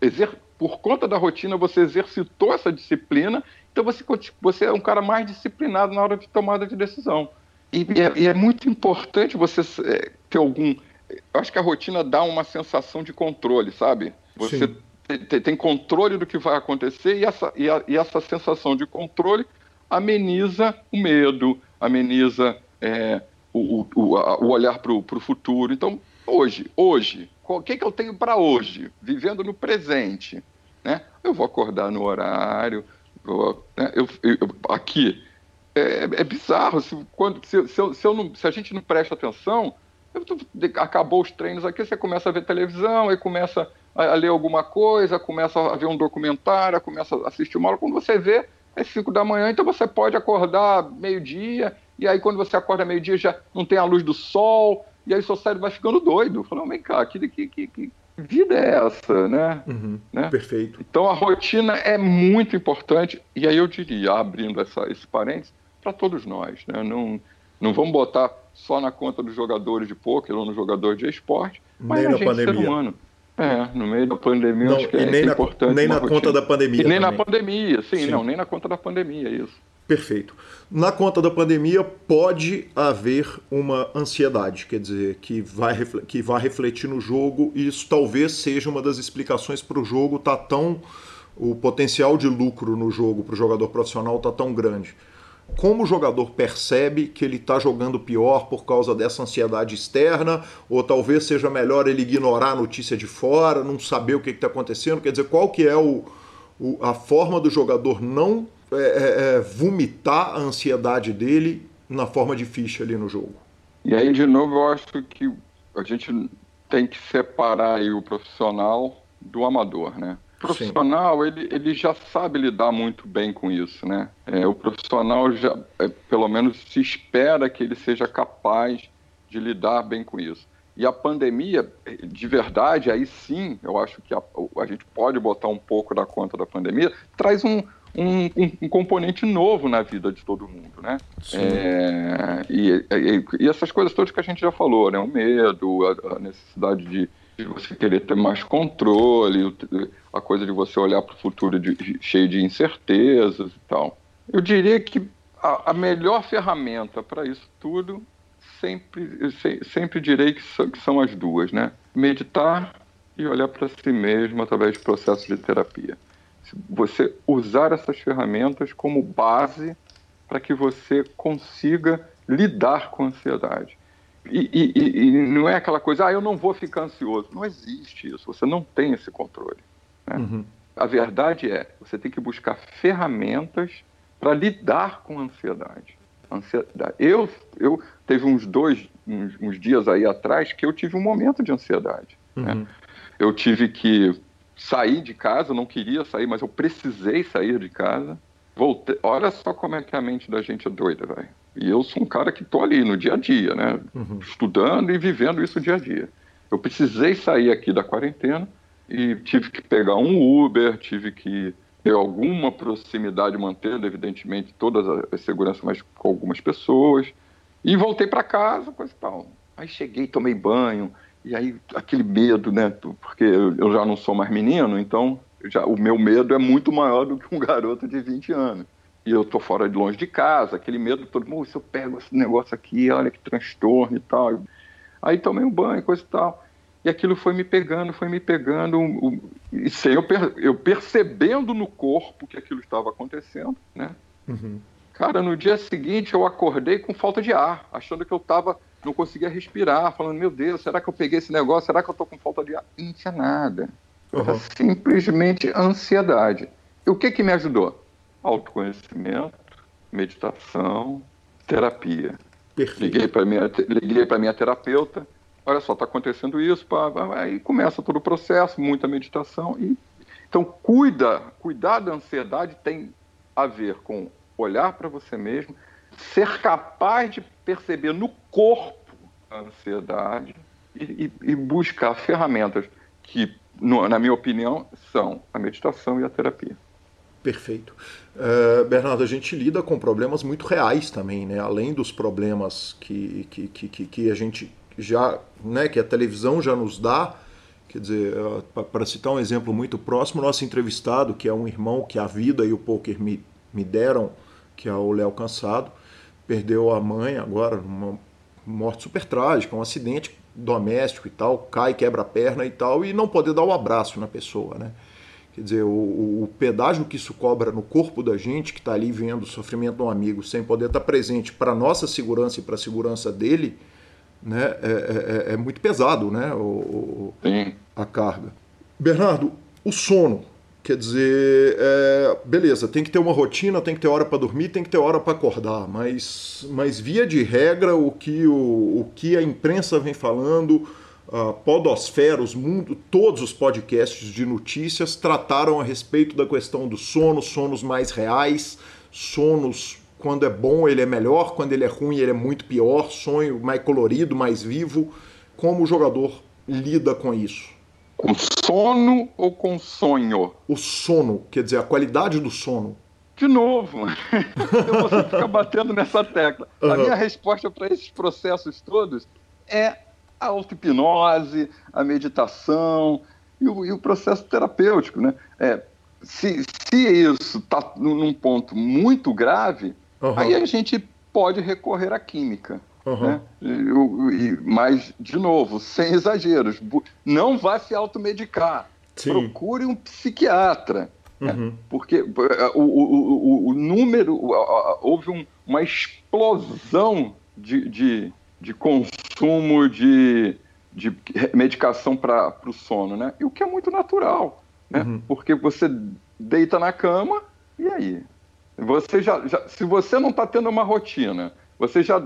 C: exer, por conta da rotina, você exercitou essa disciplina, então você, você é um cara mais disciplinado na hora de tomada de decisão. E, e, é, e é, muito importante você é, ter algum. Eu acho que a rotina dá uma sensação de controle, sabe? Você tem, tem, controle do que vai acontecer e essa, e, a, e essa sensação de controle ameniza o medo, ameniza é, o, o, o, olhar para o futuro. Então, hoje, hoje, o que, que eu tenho para hoje? Vivendo no presente. Né? Eu vou acordar no horário, vou, né? eu, eu, aqui. É, é, bizarro, se, quando, se, se, eu, se, eu não, se a gente não presta atenção, acabou os treinos aqui, você começa a ver televisão, aí começa a, a, ler alguma coisa, começa a ver um documentário, começa a assistir uma aula. Quando você vê, é 5 da manhã, então você pode acordar meio-dia, e aí quando você acorda meio-dia já não tem a luz do sol, e aí seu cérebro vai ficando doido. Falando, vem cá, que, que, que, que vida é essa, né?
A: Uhum,
C: né?
A: Perfeito.
C: Então a rotina é muito importante, e aí eu diria, abrindo essa, esse parênteses, para todos nós, né? Não, não vamos botar só na conta dos jogadores de pôquer ou no jogador de esporte, mas nem na gente, pandemia. ser humano. É, no meio da pandemia não, acho que é,
A: nem
C: é
A: na,
C: importante.
A: Nem na rotina. conta da pandemia.
C: E nem
A: também.
C: na pandemia, sim, sim, não, nem na conta da pandemia, isso.
A: Perfeito. Na conta da pandemia pode haver uma ansiedade, quer dizer, que vai, que vai refletir no jogo, e isso talvez seja uma das explicações para o jogo estar tá tão. O potencial de lucro no jogo para o jogador profissional está tão grande como o jogador percebe que ele está jogando pior por causa dessa ansiedade externa, ou talvez seja melhor ele ignorar a notícia de fora, não saber o que está acontecendo. Quer dizer, qual que é o, o a forma do jogador não é, é, é, vomitar a ansiedade dele na forma de ficha ali no jogo?
C: E aí, de novo, eu acho que a gente tem que separar o profissional do amador, né? profissional ele, ele já sabe lidar muito bem com isso, né? É, o profissional já, é, pelo menos, se espera que ele seja capaz de lidar bem com isso. E a pandemia, de verdade, aí sim, eu acho que a, a gente pode botar um pouco da conta da pandemia, traz um, um, um, componente novo na vida de todo mundo, né? É, e, e, e, essas coisas todas que a gente já falou, né? O medo, a, a necessidade de, de você querer ter mais controle, a coisa de você olhar para o futuro de, de, cheio de incertezas e tal. Eu diria que a, a melhor ferramenta para isso tudo, sempre, se, sempre direi que são, que são as duas, né? Meditar e olhar para si mesmo através de processos de terapia. Você usar essas ferramentas como base para que você consiga lidar com a ansiedade. E, e, e, não é aquela coisa, ah, eu não vou ficar ansioso. Não existe isso, você não tem esse controle. Né? Uhum. A verdade é, você tem que buscar ferramentas para lidar com a ansiedade. ansiedade. Eu, eu teve uns dois, uns, uns, dias aí atrás que eu tive um momento de ansiedade. Né? Uhum. Né? Eu tive que sair de casa, não queria sair, mas eu precisei sair de casa. Voltei. Olha só como é que a mente da gente é doida, velho. E eu sou um cara que tô ali no dia a dia, né? Uhum. Estudando e vivendo isso dia a dia. Eu precisei sair aqui da quarentena e tive que pegar um Uber, tive que ter alguma proximidade, mantendo, evidentemente, todas as seguranças, mas com algumas pessoas. E voltei para casa, coisa e tal. Aí cheguei, tomei banho, e aí aquele medo, né? Porque eu já não sou mais menino, então já, o meu medo é muito maior do que um garoto de 20 anos. E eu tô fora de longe de casa, aquele medo todo, mundo, se eu pego esse negócio aqui, olha que transtorno e tal. Aí tomei um banho, coisa e tal. E aquilo foi me pegando, foi me pegando, e sem eu, per, eu percebendo no corpo que aquilo estava acontecendo, né? Uhum. Cara, no dia seguinte eu acordei com falta de ar, achando que eu estava não conseguia respirar, falando, meu Deus, será que eu peguei esse negócio? Será que eu estou com falta de ar? Não tinha nada. Era simplesmente ansiedade. E o que, que me ajudou? Autoconhecimento, meditação, terapia. Perfeito. Liguei para minha, liguei minha terapeuta, olha só, está acontecendo isso, pá, pá, aí começa todo o processo, muita meditação. E, então, cuida, cuidar da ansiedade tem a ver com olhar para você mesmo, ser capaz de perceber no corpo a ansiedade e, e, e buscar ferramentas que, no, na minha opinião, são a meditação e a terapia.
A: Perfeito. Uh, Bernardo, a gente lida com problemas muito reais também, né? Além dos problemas que, que, que, que a gente já, né, que a televisão já nos dá. Quer dizer, uh, para citar um exemplo muito próximo, nosso entrevistado, que é um irmão que a vida e o poker me, me deram, que é o Léo Cansado, perdeu a mãe agora, uma morte super trágica, um acidente doméstico e tal, cai, quebra a perna e tal, e não poder dar um abraço na pessoa, né? Quer dizer, o, o, pedágio que isso cobra no corpo da gente, que está ali vendo o sofrimento de um amigo, sem poder estar tá presente para nossa segurança e para a segurança dele, né, é, é, é, muito pesado, né, o, a carga. Bernardo, o sono, quer dizer, é, beleza, tem que ter uma rotina, tem que ter hora para dormir, tem que ter hora para acordar, mas, mas via de regra, o que, o, o que a imprensa vem falando a Podosfera, os mundo, todos os podcasts de notícias trataram a respeito da questão do sono, sonos mais reais, sonos quando é bom ele é melhor, quando ele é ruim ele é muito pior, sonho mais colorido, mais vivo. Como o jogador lida com isso?
C: Com sono ou com sonho?
A: O sono, quer dizer, a qualidade do sono.
C: De novo, eu vou ficar batendo nessa tecla. Uhum. A minha resposta para esses processos todos é a auto-hipnose, a meditação e o, e o, processo terapêutico. Né? É, se, se isso está num ponto muito grave, uhum. aí a gente pode recorrer à química. Uhum. Né? E, e, mas, de novo, sem exageros, não vá se automedicar. Sim. Procure um psiquiatra. Né? Uhum. Né? Porque é, o, o, o, o número, houve um, uma explosão de, de, de consumo de, de medicação para o sono, né? E o que é muito natural, né? Uhum. Porque você deita na cama e aí? Você já, já se você não está tendo uma rotina, você já,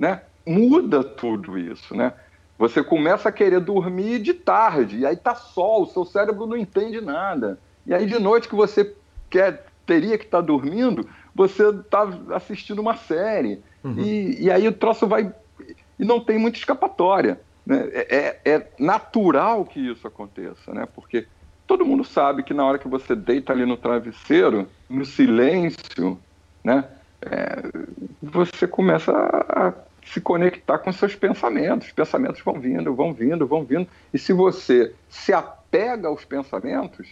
C: né? Muda tudo isso, né? Você começa a querer dormir de tarde, e aí tá sol, o seu cérebro não entende nada. E aí de noite que você quer, teria que estar tá dormindo, você está assistindo uma série. Uhum. E, e aí o troço vai e não tem muita escapatória. Né? É, é, é, natural que isso aconteça, né? porque todo mundo sabe que na hora que você deita ali no travesseiro, no silêncio, né? É, você começa a se conectar com seus pensamentos. Os pensamentos vão vindo, vão vindo, vão vindo. E se você se apega aos pensamentos,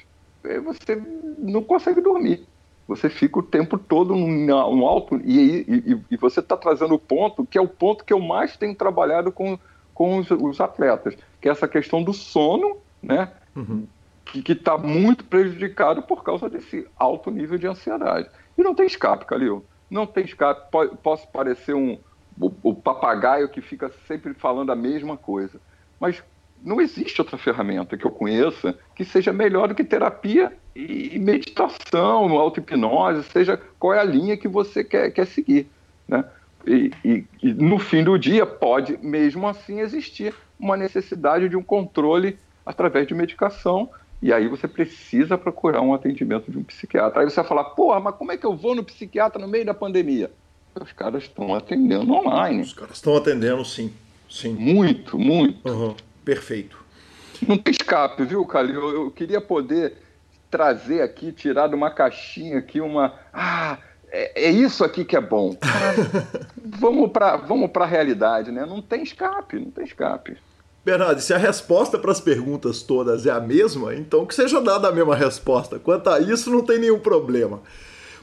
C: você não consegue dormir. Você fica o tempo todo num, alto. E, e, e você está trazendo o ponto que é o ponto que eu mais tenho trabalhado com, com os, os atletas, que é essa questão do sono, né? Uhum. Que está muito prejudicado por causa desse alto nível de ansiedade. E não tem escape, Calil. Não tem escape. Posso parecer um, o, o papagaio que fica sempre falando a mesma coisa. Mas não existe outra ferramenta que eu conheça que seja melhor do que terapia e meditação, auto-hipnose, seja qual é a linha que você quer, quer seguir. Né? E, e, e, no fim do dia pode, mesmo assim, existir uma necessidade de um controle através de medicação, e aí você precisa procurar um atendimento de um psiquiatra. Aí você vai falar, porra, mas como é que eu vou no psiquiatra no meio da pandemia? Os caras estão atendendo online.
A: Os caras estão atendendo, sim. sim.
C: Muito, muito.
A: Uhum. Perfeito.
C: Não tem escape, viu, Calil? Eu, eu, queria poder trazer aqui, tirar de uma caixinha aqui uma. Ah, é, é isso aqui que é bom. vamos para vamos a realidade, né? Não tem escape, não tem escape.
A: Bernardo, se a resposta para as perguntas todas é a mesma, então que seja dada a mesma resposta. Quanto a isso, não tem nenhum problema.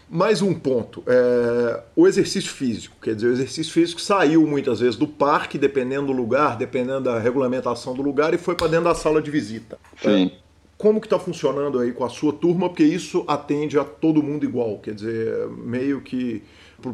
A: Mais um ponto, é, o exercício físico. Quer dizer, o exercício físico saiu muitas vezes do parque, dependendo do lugar, dependendo da regulamentação do lugar, e foi para dentro da sala de visita.
C: Sim. É,
A: como que está funcionando aí com a sua turma? Porque isso atende a todo mundo igual. Quer dizer, meio que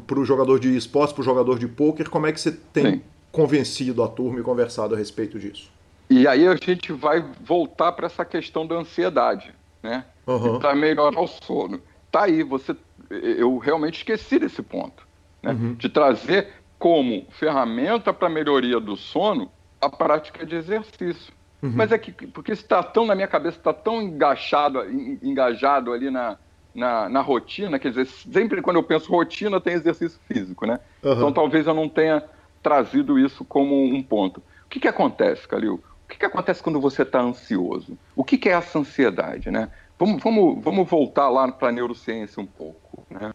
A: para o jogador de esportes, para o jogador de pôquer, como é que você tem Sim. convencido a turma e conversado a respeito disso.
C: E aí a gente vai voltar para essa questão da ansiedade, né? Uhum. Para melhorar o sono. Tá aí, você, eu realmente esqueci desse ponto, né? Uhum. De trazer como ferramenta para melhoria do sono a prática de exercício. Uhum. Mas é que, porque está tão na minha cabeça, está tão engajado, engajado ali na, na, na, rotina, quer dizer, sempre quando eu penso rotina tem exercício físico, né? Então talvez eu não tenha trazido isso como um ponto. O que, que acontece, Calil? que, que acontece quando você está ansioso? O que, que, é essa ansiedade, né? Vamos, vamos, vamos voltar lá para a neurociência um pouco, né?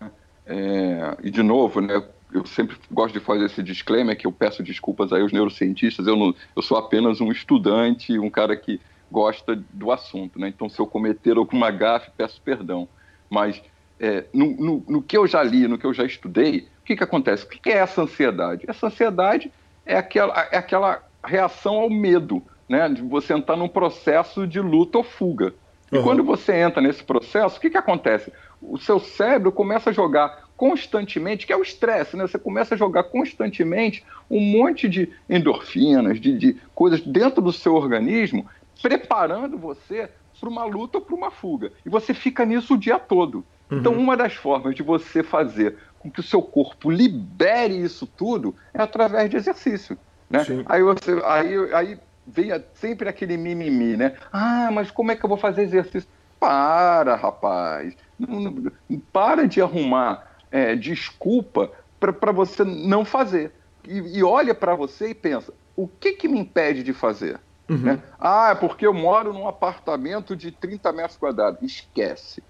C: É, e de novo, né? Eu sempre gosto de fazer esse disclaimer que eu peço desculpas aí aos neurocientistas. Eu, não, eu sou apenas um estudante, um cara que gosta do assunto, né? Então, se eu cometer alguma gafe, peço perdão. Mas é, no, no, no, que eu já li, no que eu já estudei, o que, que acontece? O que, que é essa ansiedade? Essa ansiedade é aquela, é aquela reação ao medo né, de você entrar num processo de luta ou fuga. E uhum. quando você entra nesse processo, o que, que acontece? O seu cérebro começa a jogar constantemente, que é o estresse, né? Você começa a jogar constantemente um monte de endorfinas, de, de coisas dentro do seu organismo, preparando você para uma luta ou para uma fuga. E você fica nisso o dia todo. Uhum. Então, uma das formas de você fazer com que o seu corpo libere isso tudo é através de exercício. Né? Aí, você, aí, aí vem sempre aquele mimimi, né? Ah, mas como é que eu vou fazer exercício? Para, rapaz. Não, não, para de arrumar é, desculpa para você não fazer. E, e olha para você e pensa: o que, que me impede de fazer? Uhum. Né? Ah, é porque eu moro num apartamento de 30 metros quadrados. Esquece.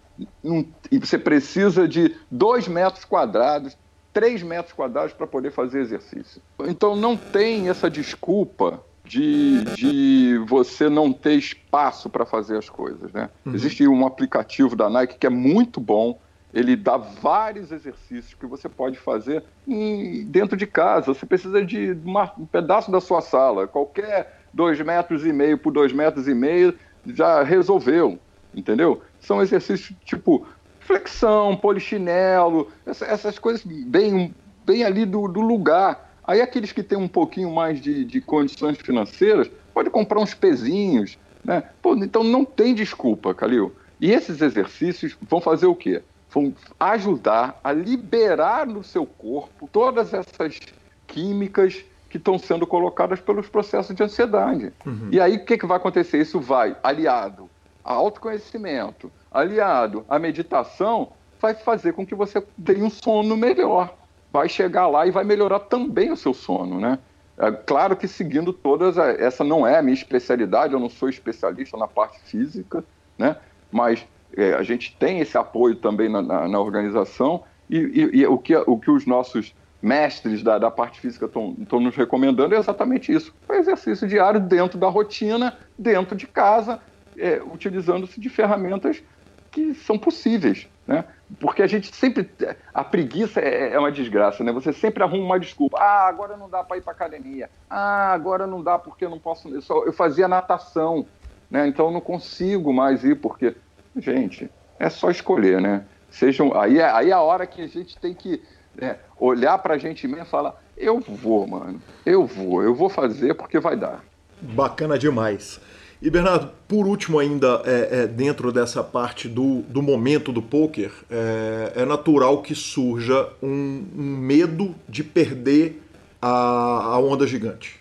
C: e você precisa de 2 metros quadrados, 3 metros quadrados para poder fazer exercício. Então não tem essa desculpa de, de você não ter espaço para fazer as coisas. Né? Uhum. Existe um aplicativo da Nike que é muito bom. Ele dá vários exercícios que você pode fazer em, dentro de casa. Você precisa de uma, um pedaço da sua sala. Qualquer dois metros e meio por dois metros e meio já resolveu, entendeu? São exercícios tipo flexão, polichinelo, essas coisas bem, bem ali do, do lugar Aí aqueles que têm um pouquinho mais de, de condições financeiras, pode comprar uns pezinhos, né? Pô, então não tem desculpa, Calil. E esses exercícios vão fazer o quê? Vão ajudar a liberar no seu corpo todas essas químicas que estão sendo colocadas pelos processos de ansiedade. Uhum. E aí o que, que vai acontecer? Isso vai aliado a autoconhecimento, aliado à meditação, vai fazer com que você tenha um sono melhor vai chegar lá e vai melhorar também o seu sono, né? É, claro que seguindo todas, essa não é a minha especialidade, eu não sou especialista na parte física, né? Mas é, a gente tem esse apoio também na, na, na organização e, e, e, o, que, o que os nossos mestres da, da parte física estão nos recomendando é exatamente isso: o exercício diário dentro da rotina, dentro de casa, é, utilizando-se de ferramentas que são possíveis, né? Porque a gente sempre. A preguiça é, é uma desgraça, né? Você sempre arruma uma desculpa. Ah, agora não dá para ir para academia. Ah, agora não dá porque eu não posso. Eu, só, eu fazia natação, né? Então eu não consigo mais ir porque. Gente, é só escolher, né? Sejam, aí, é, aí é a hora que a gente tem que né, olhar para a gente mesmo e falar: eu vou, mano, eu vou, eu vou fazer porque vai dar.
A: Bacana demais. E Bernardo, por último ainda, é, é, dentro dessa parte do, do momento do poker, é, é natural que surja um, um, medo de perder a, a onda gigante.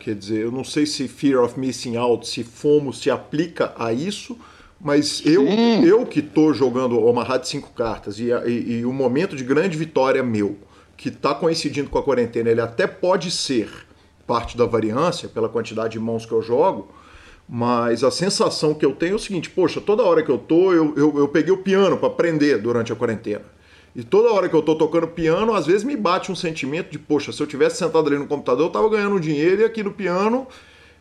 A: Quer dizer, eu não sei se Fear of Missing Out, se FOMO se aplica a isso, mas eu, eu que estou jogando Omaha de cinco cartas e, e, e o momento de grande vitória meu, que está coincidindo com a quarentena, ele até pode ser parte da variância pela quantidade de mãos que eu jogo, mas a sensação que eu tenho é o seguinte: poxa, toda hora que eu tô, eu, eu, eu peguei o piano para aprender durante a quarentena. E toda hora que eu tô tocando piano, às vezes me bate um sentimento de, poxa, se eu tivesse sentado ali no computador, eu tava ganhando dinheiro e aqui no piano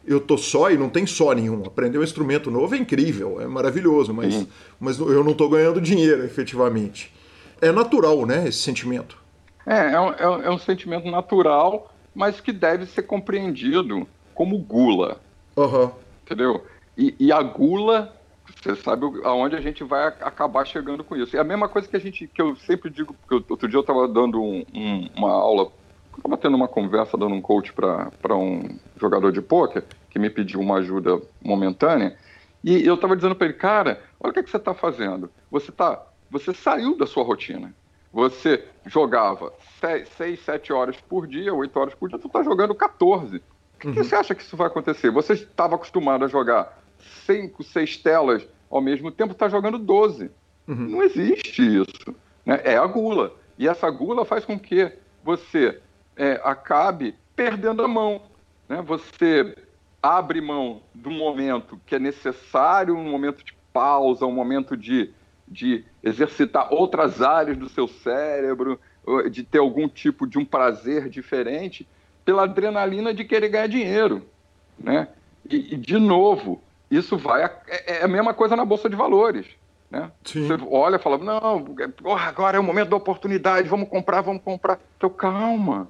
A: eu tô só e não tem só nenhum. Aprender um instrumento novo é incrível, é maravilhoso, mas, uhum. mas eu não tô ganhando dinheiro efetivamente. É natural, né, esse sentimento?
C: É, é um, é um sentimento natural, mas que deve ser compreendido como gula.
A: Aham. Uhum
C: entendeu? E, e, a gula, você sabe aonde a gente vai acabar chegando com isso. É a mesma coisa que a gente, que eu sempre digo, porque outro dia eu estava dando um, um, uma aula estava tendo uma conversa, dando um coach para um jogador de pôquer que me pediu uma ajuda momentânea. E eu estava dizendo para ele, cara, olha o que, é que você está fazendo. Você, tá, você saiu da sua rotina. Você jogava 6, 7 horas por dia, 8 horas por dia, tu está jogando 14. O que, uhum. que, você acha que isso vai acontecer? Você estava acostumado a jogar 5, 6 telas ao mesmo tempo, está jogando 12. Uhum. Não existe isso. Né? É a gula. E essa gula faz com que você é, acabe perdendo a mão. Né? Você abre mão do momento que é necessário, um momento de pausa, um momento de, de exercitar outras áreas do seu cérebro, de ter algum tipo de um prazer diferente, pela adrenalina de querer ganhar dinheiro. Né? E, e de novo, isso vai. É, é a mesma coisa na Bolsa de Valores. Né? Você olha fala, não, agora é o momento da oportunidade, vamos comprar, vamos comprar. Então, calma,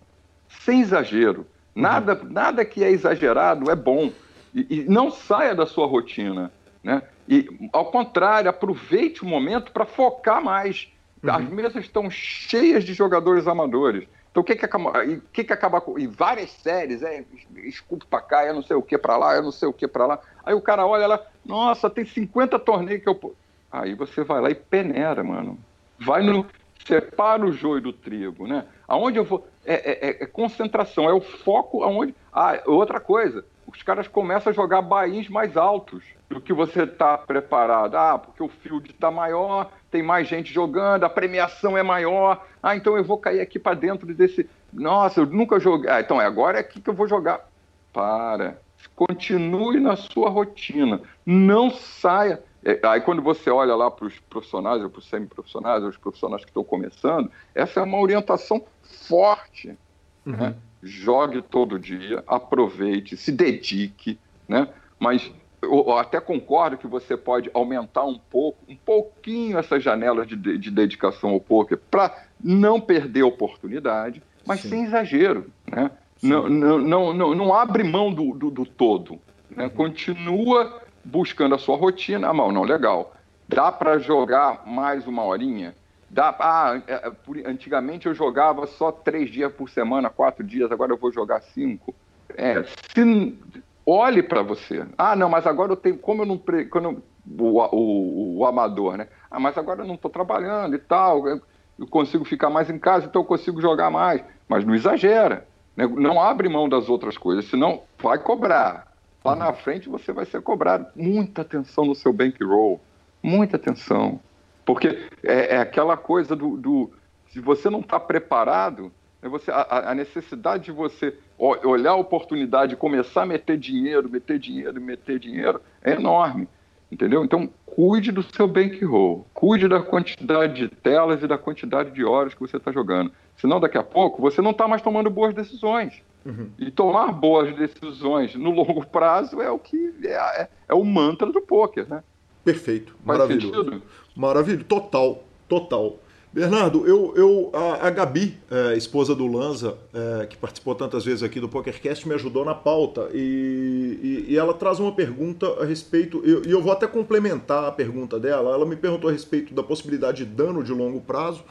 C: sem exagero. Nada, uhum. nada que é exagerado é bom. E, e, não saia da sua rotina. Né? E, ao contrário, aproveite o momento para focar mais. Uhum. As mesas estão cheias de jogadores amadores. Então, o que que acaba, que que acaba em várias séries, é escupo para cá, é não sei o que para lá, é não sei o que para lá. Aí o cara olha lá, nossa, tem 50 torneios que eu. Aí você vai lá e peneira, mano. Vai no. Separa o joio do trigo, né? Aonde eu vou. É, é, é, é concentração, é o foco aonde. Ah, outra coisa, os caras começam a jogar bains mais altos do que você está preparado. Ah, porque o field está maior, tem mais gente jogando, a premiação é maior. Ah, então eu vou cair aqui para dentro desse. Nossa, eu nunca joguei. Ah, então é agora é aqui que eu vou jogar. Para. Continue na sua rotina. Não saia. É, aí quando você olha lá para os profissionais, ou para os semi-profissionais, ou os profissionais que estão começando, essa é uma orientação forte. Uhum. Né? Jogue todo dia, aproveite, se dedique, né? Mas eu até concordo que você pode aumentar um pouco, um pouquinho essas janelas de, de dedicação ao poker para não perder a oportunidade, mas Sim. sem exagero, né? Não, não, não, não, abre mão do, do, do todo, né? Uhum. Continua buscando a sua rotina. Ah, não, legal. Dá para jogar mais uma horinha? Dá, ah, é, é, antigamente eu jogava só três dias por semana, quatro dias, agora eu vou jogar cinco. É, se, olhe para você. Ah, não, mas agora eu tenho, como eu não. Quando o, o, o, amador, né? Ah, mas agora eu não estou trabalhando e tal, eu consigo ficar mais em casa, então eu consigo jogar mais. Mas não exagera. Né? Não abre mão das outras coisas, senão vai cobrar. Lá na frente você vai ser cobrado. Muita atenção no seu bankroll. Muita atenção. Porque é, é aquela coisa do, do, Se você não está preparado, você, a, a, necessidade de você olhar a oportunidade, começar a meter dinheiro, meter dinheiro, meter dinheiro, é enorme. Entendeu? Então, cuide do seu bankroll. Cuide da quantidade de telas e da quantidade de horas que você está jogando. Senão, daqui a pouco, você não está mais tomando boas decisões. Uhum. E tomar boas decisões no longo prazo é o que é, é, é o mantra do poker, né?
A: Perfeito. Faz Maravilhoso. Sentido? Maravilha. Total. Total. Bernardo, eu, eu a, a Gabi, é, esposa do Lanza, é, que participou tantas vezes aqui do PokerCast, me ajudou na pauta e, e, e ela traz uma pergunta a respeito, e eu, eu, vou até complementar a pergunta dela. Ela me perguntou a respeito da possibilidade de dano de longo prazo.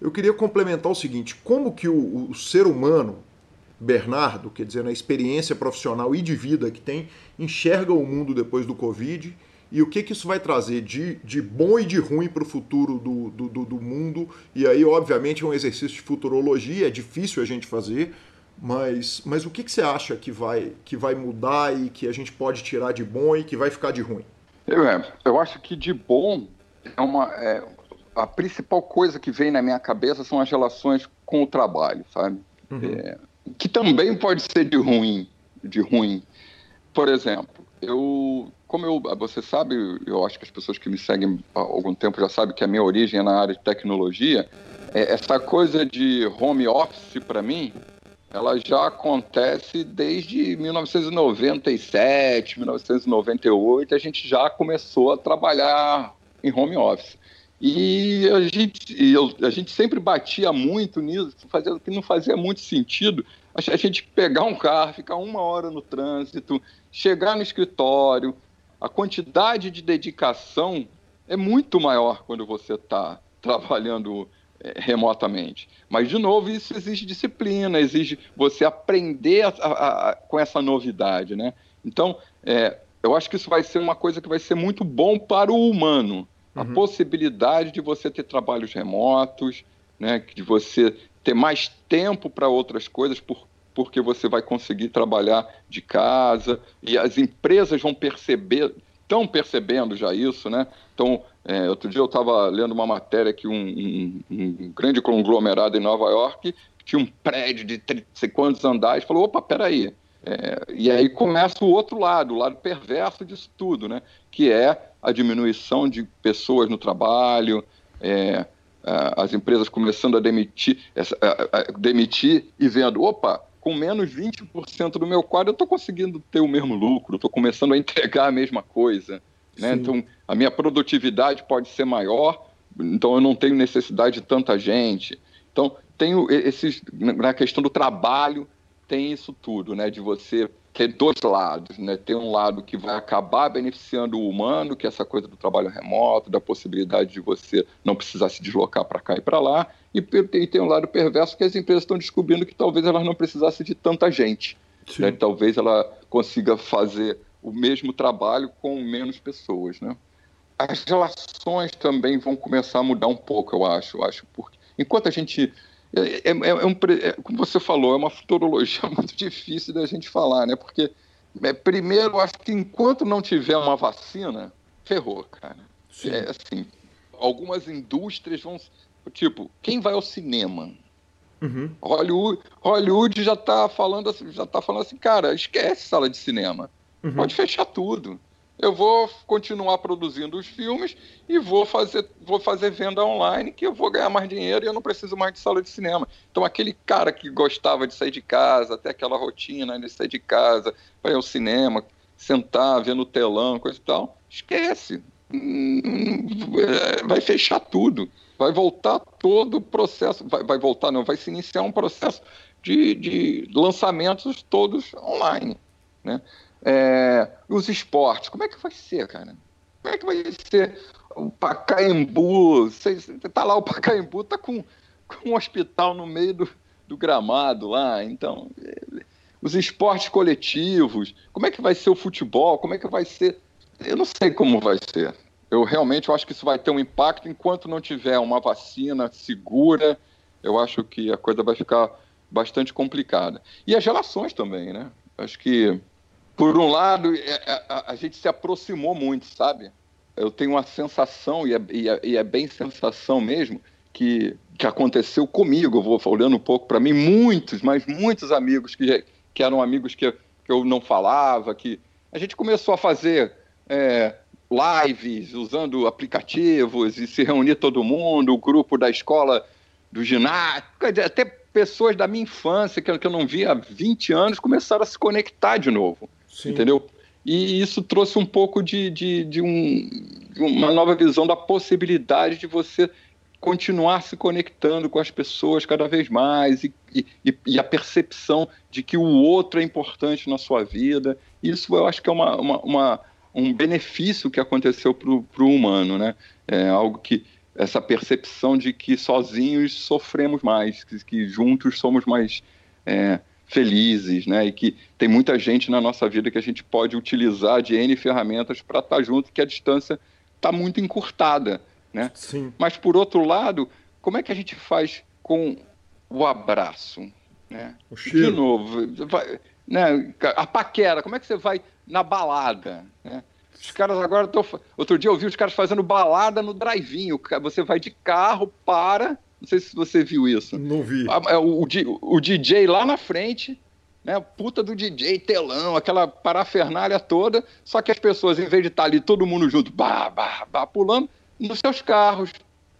A: Eu queria complementar o seguinte: como que o, o ser humano, Bernardo, quer dizer, na experiência profissional e de vida que tem, enxerga o mundo depois do Covid e o que, que isso vai trazer de, de bom e de ruim para o futuro do, do, do, mundo. E aí, obviamente, é um exercício de futurologia, é difícil a gente fazer, mas, mas o que, que você acha que vai, que vai mudar e que a gente pode tirar de bom e que vai ficar de ruim?
C: Eu, é, eu acho que de bom é uma. É, a principal coisa que vem na minha cabeça são as relações com o trabalho, sabe? Uhum. É, que também pode ser de ruim, de ruim. Por exemplo, eu, como eu, você sabe, eu acho que as pessoas que me seguem há algum tempo já sabem que a minha origem é na área de tecnologia. É, essa coisa de home office para mim, ela já acontece desde 1997, 1998. A gente já começou a trabalhar em home office. E a gente, eu, a gente sempre batia muito nisso, fazia, que não fazia muito sentido a gente pegar um carro, ficar uma hora no trânsito, chegar no escritório, a quantidade de dedicação é muito maior quando você está trabalhando é, remotamente. Mas, de novo, isso exige disciplina, exige você aprender a, a, a, com essa novidade. Né? Então, é, eu acho que isso vai ser uma coisa que vai ser muito bom para o humano. Uhum. A possibilidade de você ter trabalhos remotos, né, de você ter mais tempo para outras coisas, por, porque você vai conseguir trabalhar de casa, e as empresas vão perceber, estão percebendo já isso, né? Então, é, outro dia eu estava lendo uma matéria que um, um, um, grande conglomerado em Nova York tinha um prédio de 30 quantos andares, falou, opa, peraí. É, e aí começa o outro lado, o lado perverso disso tudo, né? Que é a diminuição de pessoas no trabalho, é, as empresas começando a demitir, a, a demitir e vendo, opa, com menos 20% do meu quadro eu estou conseguindo ter o mesmo lucro, estou começando a entregar a mesma coisa. Né? Então, a minha produtividade pode ser maior, então eu não tenho necessidade de tanta gente. Então, tenho esses, na questão do trabalho, tem isso tudo, né? De você ter dois lados, né? Tem um lado que vai acabar beneficiando o humano, que é essa coisa do trabalho remoto, da possibilidade de você não precisar se deslocar para cá e para lá, e, e, tem um lado perverso que as empresas estão descobrindo que talvez elas não precisassem de tanta gente. Né? Talvez ela consiga fazer o mesmo trabalho com menos pessoas, né? As relações também vão começar a mudar um pouco, eu acho. Eu acho porque enquanto a gente é, é, é um, é, como você falou, é uma futurologia muito difícil da gente falar, né? Porque é, primeiro, eu acho que enquanto não tiver uma vacina, ferrou, cara. Sim. É assim, algumas indústrias vão, tipo, quem vai ao cinema? Uhum. Hollywood, Hollywood já está falando, assim, já tá falando assim, cara, esquece sala de cinema. Uhum. Pode fechar tudo. Eu vou continuar produzindo os filmes e vou fazer, vou fazer venda online, que eu vou ganhar mais dinheiro e eu não preciso mais de sala de cinema. Então, aquele cara que gostava de sair de casa, até aquela rotina de sair de casa, para ir ao cinema, sentar, ver no telão, coisa e tal, esquece. Hum, vai fechar tudo. Vai voltar todo o processo. Vai, vai voltar, não, vai se iniciar um processo de, de lançamentos todos online. Né? É, os esportes, como é que vai ser, cara? Como é que vai ser o Pacaembu? Você, tá lá, o Pacaembu tá com, com um hospital no meio do, do gramado lá, então... Os esportes coletivos, como é que vai ser o futebol? Como é que vai ser... Eu não sei como vai ser. Eu realmente eu acho que isso vai ter um impacto enquanto não tiver uma vacina segura. Eu acho que a coisa vai ficar bastante complicada. E as relações também, né? Acho que por um lado, é, é, a, gente se aproximou muito, sabe? Eu tenho uma sensação, e é, e é, e é bem sensação mesmo, que, que aconteceu comigo. Eu vou olhando um pouco para mim, muitos, mas muitos amigos que, que eram amigos que, que eu não falava, que a gente começou a fazer é, lives usando aplicativos e se reunir todo mundo, o grupo da escola do ginásio, até pessoas da minha infância que eu não via há 20 anos começaram a se conectar de novo. Sim. Entendeu? E isso trouxe um pouco de, de, de, um, de uma nova visão da possibilidade de você continuar se conectando com as pessoas cada vez mais e, e, e, a percepção de que o outro é importante na sua vida. Isso eu acho que é uma, uma, uma um benefício que aconteceu para o humano, né? É algo que essa percepção de que sozinhos sofremos mais, que, que juntos somos mais é, felizes, né? E que tem muita gente na nossa vida que a gente pode utilizar de N ferramentas para estar tá junto, que a distância está muito encurtada, né? Sim. Mas, por outro lado, como é que a gente faz com o abraço, né? O cheiro. De novo, vai, né? a paquera, como é que você vai na balada, né? Os caras agora. Outro dia eu vi os caras fazendo balada no drive-in. Você vai de carro, para, não sei se você viu isso.
A: Não vi.
C: É, o, o, o DJ lá na frente, né? Puta do DJ, telão, aquela parafernália toda. Só que as pessoas, em vez de estar ali todo mundo junto, bah, bah, bah, pulando, nos seus carros.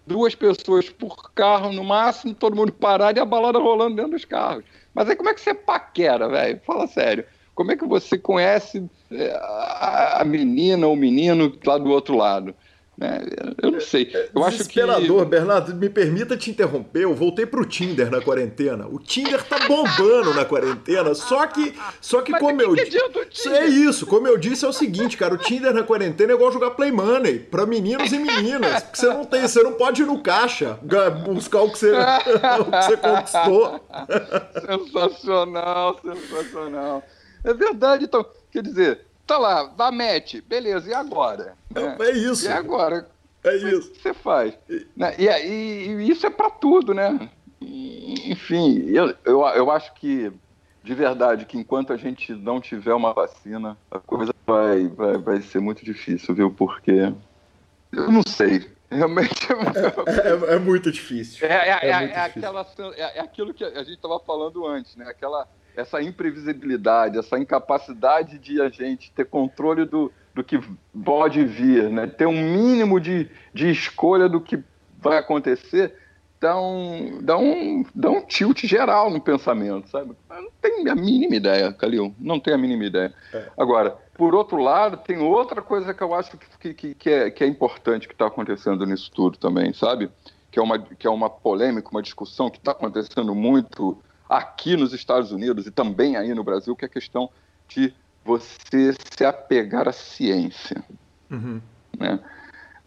C: Duas pessoas por carro no máximo, todo mundo parado e a balada rolando dentro dos carros. Mas aí como é que você paquera, velho? Fala sério. Como é que você conhece é, a menina ou o menino lá do outro lado? Né? Eu não sei. Eu acho que.
A: Bernardo, me permita te interromper. Eu voltei pro Tinder na quarentena. O Tinder tá bombando na quarentena. Só que, só que como eu disse. É isso, como eu disse, é o seguinte, cara. O Tinder na quarentena é igual jogar Play Money pra meninos e meninas. Porque você não tem, você não pode ir no caixa buscar o que você, o que você conquistou.
C: Sensacional, sensacional. É verdade, então. Quer dizer, tá lá, dá match, beleza, e agora?
A: É, é isso.
C: E agora?
A: É isso.
C: O que você faz? Né? E, e, e isso é para tudo, né? enfim, eu, eu, eu acho que, de verdade, que enquanto a gente não tiver uma vacina, a coisa vai, vai, vai ser muito difícil, viu? Porque eu não sei. Realmente
A: é, é, é muito difícil.
C: É, é, é, é aquela, é, aquilo que a gente estava falando antes, né? Aquela essa imprevisibilidade, essa incapacidade de a gente ter controle do, do que pode vir, né? ter um mínimo de, de escolha do que vai acontecer, dá um, dá, um, dá um tilt geral no pensamento, sabe? Eu não tenho a mínima ideia, Calil, não tenho a mínima ideia. É. Agora, por outro lado, tem outra coisa que eu acho que, que, que, é, que é importante que está acontecendo nisso tudo também, sabe? Que é uma, que é uma polêmica, uma discussão que está acontecendo muito aqui nos Estados Unidos e também aí no Brasil, que é a questão de você se apegar à ciência. Uhum. Né?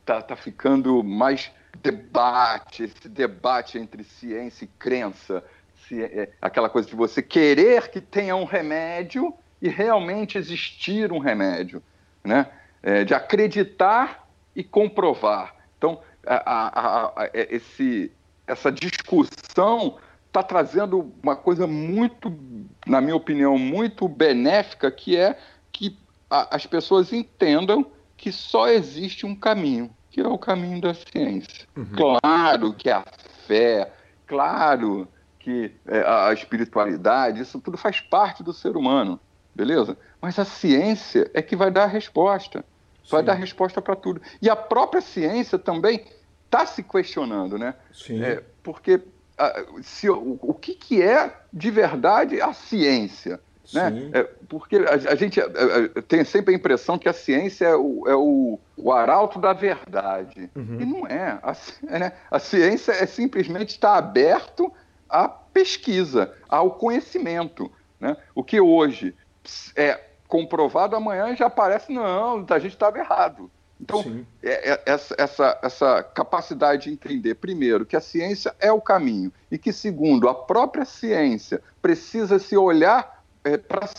C: Tá, tá ficando mais debate, esse debate entre ciência e crença, se, é, aquela coisa de você querer que tenha um remédio e realmente existir um remédio, né? É, de acreditar e comprovar. Então, a, a, a, é, esse, essa discussão está trazendo uma coisa muito, na minha opinião, muito benéfica, que é que a, as pessoas entendam que só existe um caminho, que é o caminho da ciência. Uhum. Claro que a fé, claro que é, a espiritualidade, isso tudo faz parte do ser humano, beleza? Mas a ciência é que vai dar a resposta, vai Sim. dar resposta para tudo. E a própria ciência também está se questionando, né?
A: Sim. É,
C: porque se, o, o que, que é de verdade a ciência. Né? É, porque a, a gente a, a, tem sempre a impressão que a ciência é o, é o, o arauto da verdade. Uhum. E não é. A, é, né? a ciência é simplesmente estar aberto à pesquisa, ao conhecimento. Né? O que hoje é comprovado, amanhã já parece, não, a gente estava errado. Então, é, é, essa, essa, essa capacidade de entender, primeiro, que a ciência é o caminho, e que, segundo, a própria ciência precisa se olhar é, para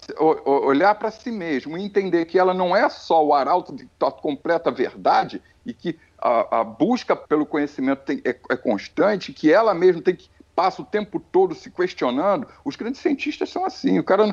C: olhar para si mesmo e entender que ela não é só o arauto de completa verdade e que a, a busca pelo conhecimento tem, é, é, constante, que ela mesma tem que passa o tempo todo se questionando. Os grandes cientistas são assim. O cara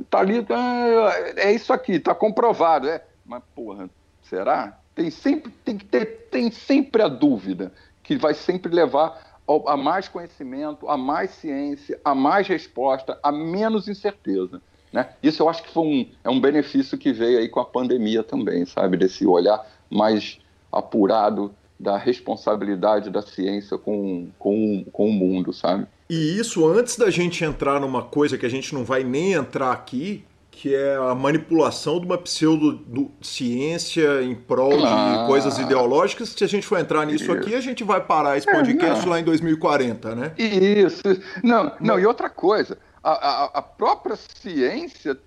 C: está é, ali, é, é isso aqui, está comprovado. É, mas porra, Será? Tem sempre, tem que ter, tem sempre a dúvida que vai sempre levar a mais conhecimento, a mais ciência, a mais resposta, a menos incerteza. Né? Isso eu acho que foi um, é um benefício que veio aí com a pandemia também, sabe? Desse olhar mais apurado da responsabilidade da ciência com, com, com o mundo, sabe?
A: E isso antes da gente entrar numa coisa que a gente não vai nem entrar aqui, que é a manipulação de uma pseudociência em prol de coisas ideológicas. Se a gente for entrar nisso Isso. aqui, a gente vai parar esse é, podcast é, lá em 2040, né?
C: Isso. Não, não, e outra coisa, a, a, a própria ciência,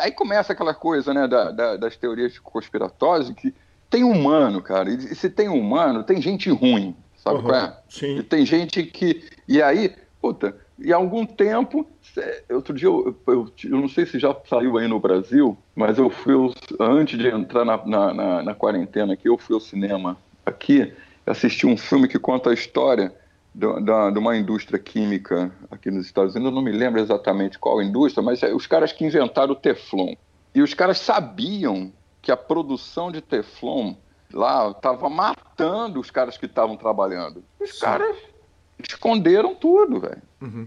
C: aí começa aquela coisa, né, da, da, das teorias conspiratórias, que tem humano, cara, e se tem humano, tem gente ruim, sabe uhum, qual é?
A: Sim.
C: E tem gente que... E aí, puta, e há algum tempo, outro dia, eu, eu, eu, não sei se já saiu aí no Brasil, mas eu fui, antes de entrar na, na, na, na quarentena aqui, eu fui ao cinema aqui, assisti um filme que conta a história de, da, de uma indústria química aqui nos Estados Unidos, eu não me lembro exatamente qual indústria, mas é os caras que inventaram o Teflon. E os caras sabiam que a produção de Teflon lá estava matando os caras que estavam trabalhando. Os Sim. caras esconderam tudo, velho. Uhum.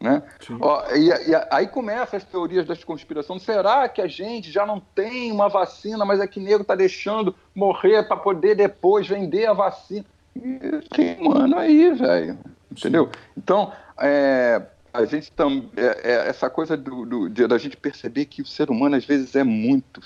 C: Né? Ó, e, e, aí começam as teorias das conspirações. Será que a gente já não tem uma vacina, mas é que nego tá deixando morrer para poder depois vender a vacina? tem mano aí, velho. Entendeu? Então, é, a gente tam, é, é, essa coisa do, do, de, da gente perceber que o ser humano às vezes é muito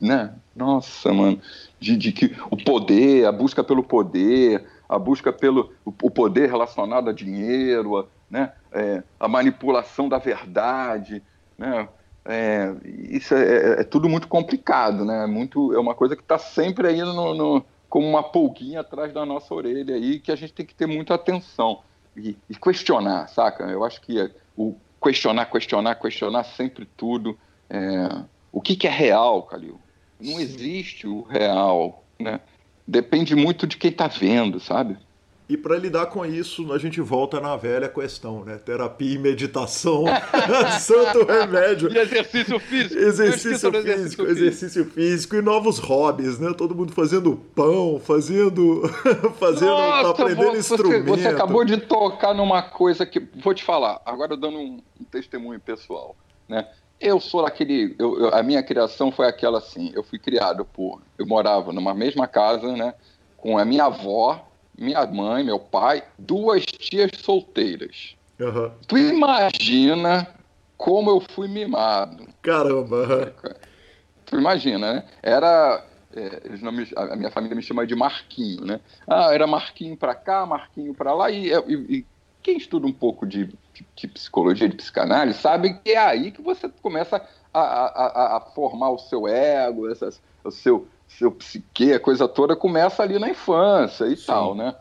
C: né? Nossa, mano, de, de que o poder, a busca pelo poder, a busca pelo o poder relacionado a dinheiro, a, né? É, a manipulação da verdade, né? É, isso é, é, é, tudo muito complicado, né? Muito, é uma coisa que está sempre aí no, no, como uma pulguinha atrás da nossa orelha aí que a gente tem que ter muita atenção e, e questionar, saca? Eu acho que o questionar, questionar, questionar sempre tudo. É, o que, que é real, Calil? Não Sim. existe o real, né? Depende muito de quem está vendo, sabe?
A: E para lidar com isso, a gente volta na velha questão, né? Terapia e meditação, santo remédio.
C: E exercício físico.
A: Exercício físico, exercício, exercício físico e novos hobbies, né? Todo mundo fazendo pão, fazendo. fazendo. Tá Nossa, aprendendo você, instrumento.
C: Você acabou de tocar numa coisa que. Vou te falar, agora dando um, um testemunho pessoal, né? Eu sou aquele. Eu, eu, a minha criação foi aquela assim. Eu fui criado por. Eu morava numa mesma casa, né? Com a minha avó, minha mãe, meu pai, duas tias solteiras. Uhum. Tu imagina como eu fui mimado.
A: Caramba!
C: Tu imagina, né? Era. É, me, a minha família me chama de Marquinho, né? Ah, era Marquinho pra cá, Marquinho pra lá, e, e, e quem estuda um pouco de, de, de, psicologia, de psicanálise, sabe que é aí que você começa a, a, a formar o seu ego, essas, o seu, seu psique, a coisa toda começa ali na infância e Sim. tal, né?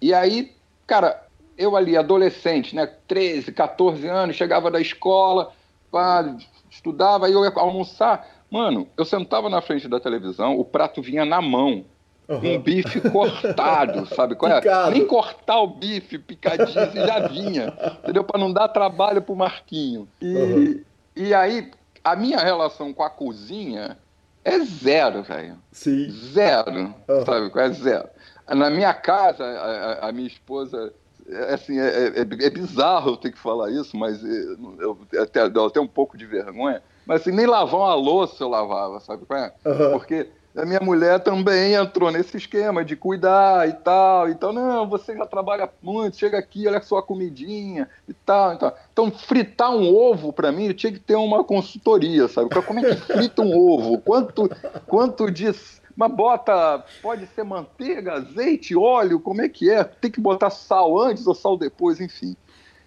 C: E aí, cara, eu ali, adolescente, né? 13, 14 anos, chegava da escola, pá, estudava, aí eu ia almoçar. Mano, eu sentava na frente da televisão, o prato vinha na mão. Uhum. Um bife cortado, sabe qual é? Nem cortar o bife picadinho já vinha, entendeu? Para não dar trabalho pro Marquinho. E, uhum. e aí, a minha relação com a cozinha é zero, velho.
A: Sim.
C: Zero, uhum. sabe qual é? Zero. Na minha casa, a, a minha esposa é, assim, é, é, é, bizarro eu ter que falar isso, mas eu, eu até, até um pouco de vergonha. Mas assim, nem lavar uma louça eu lavava, sabe qual é? Uhum. Porque a minha mulher também entrou nesse esquema de cuidar e tal. Então, não, você já trabalha muito, chega aqui, olha só a comidinha e tal. Então, então fritar um ovo, para mim, eu tinha que ter uma consultoria, sabe? Como é que frita um ovo? Quanto, quanto de. Mas bota, pode ser manteiga, azeite, óleo, como é que é? Tem que botar sal antes ou sal depois, enfim.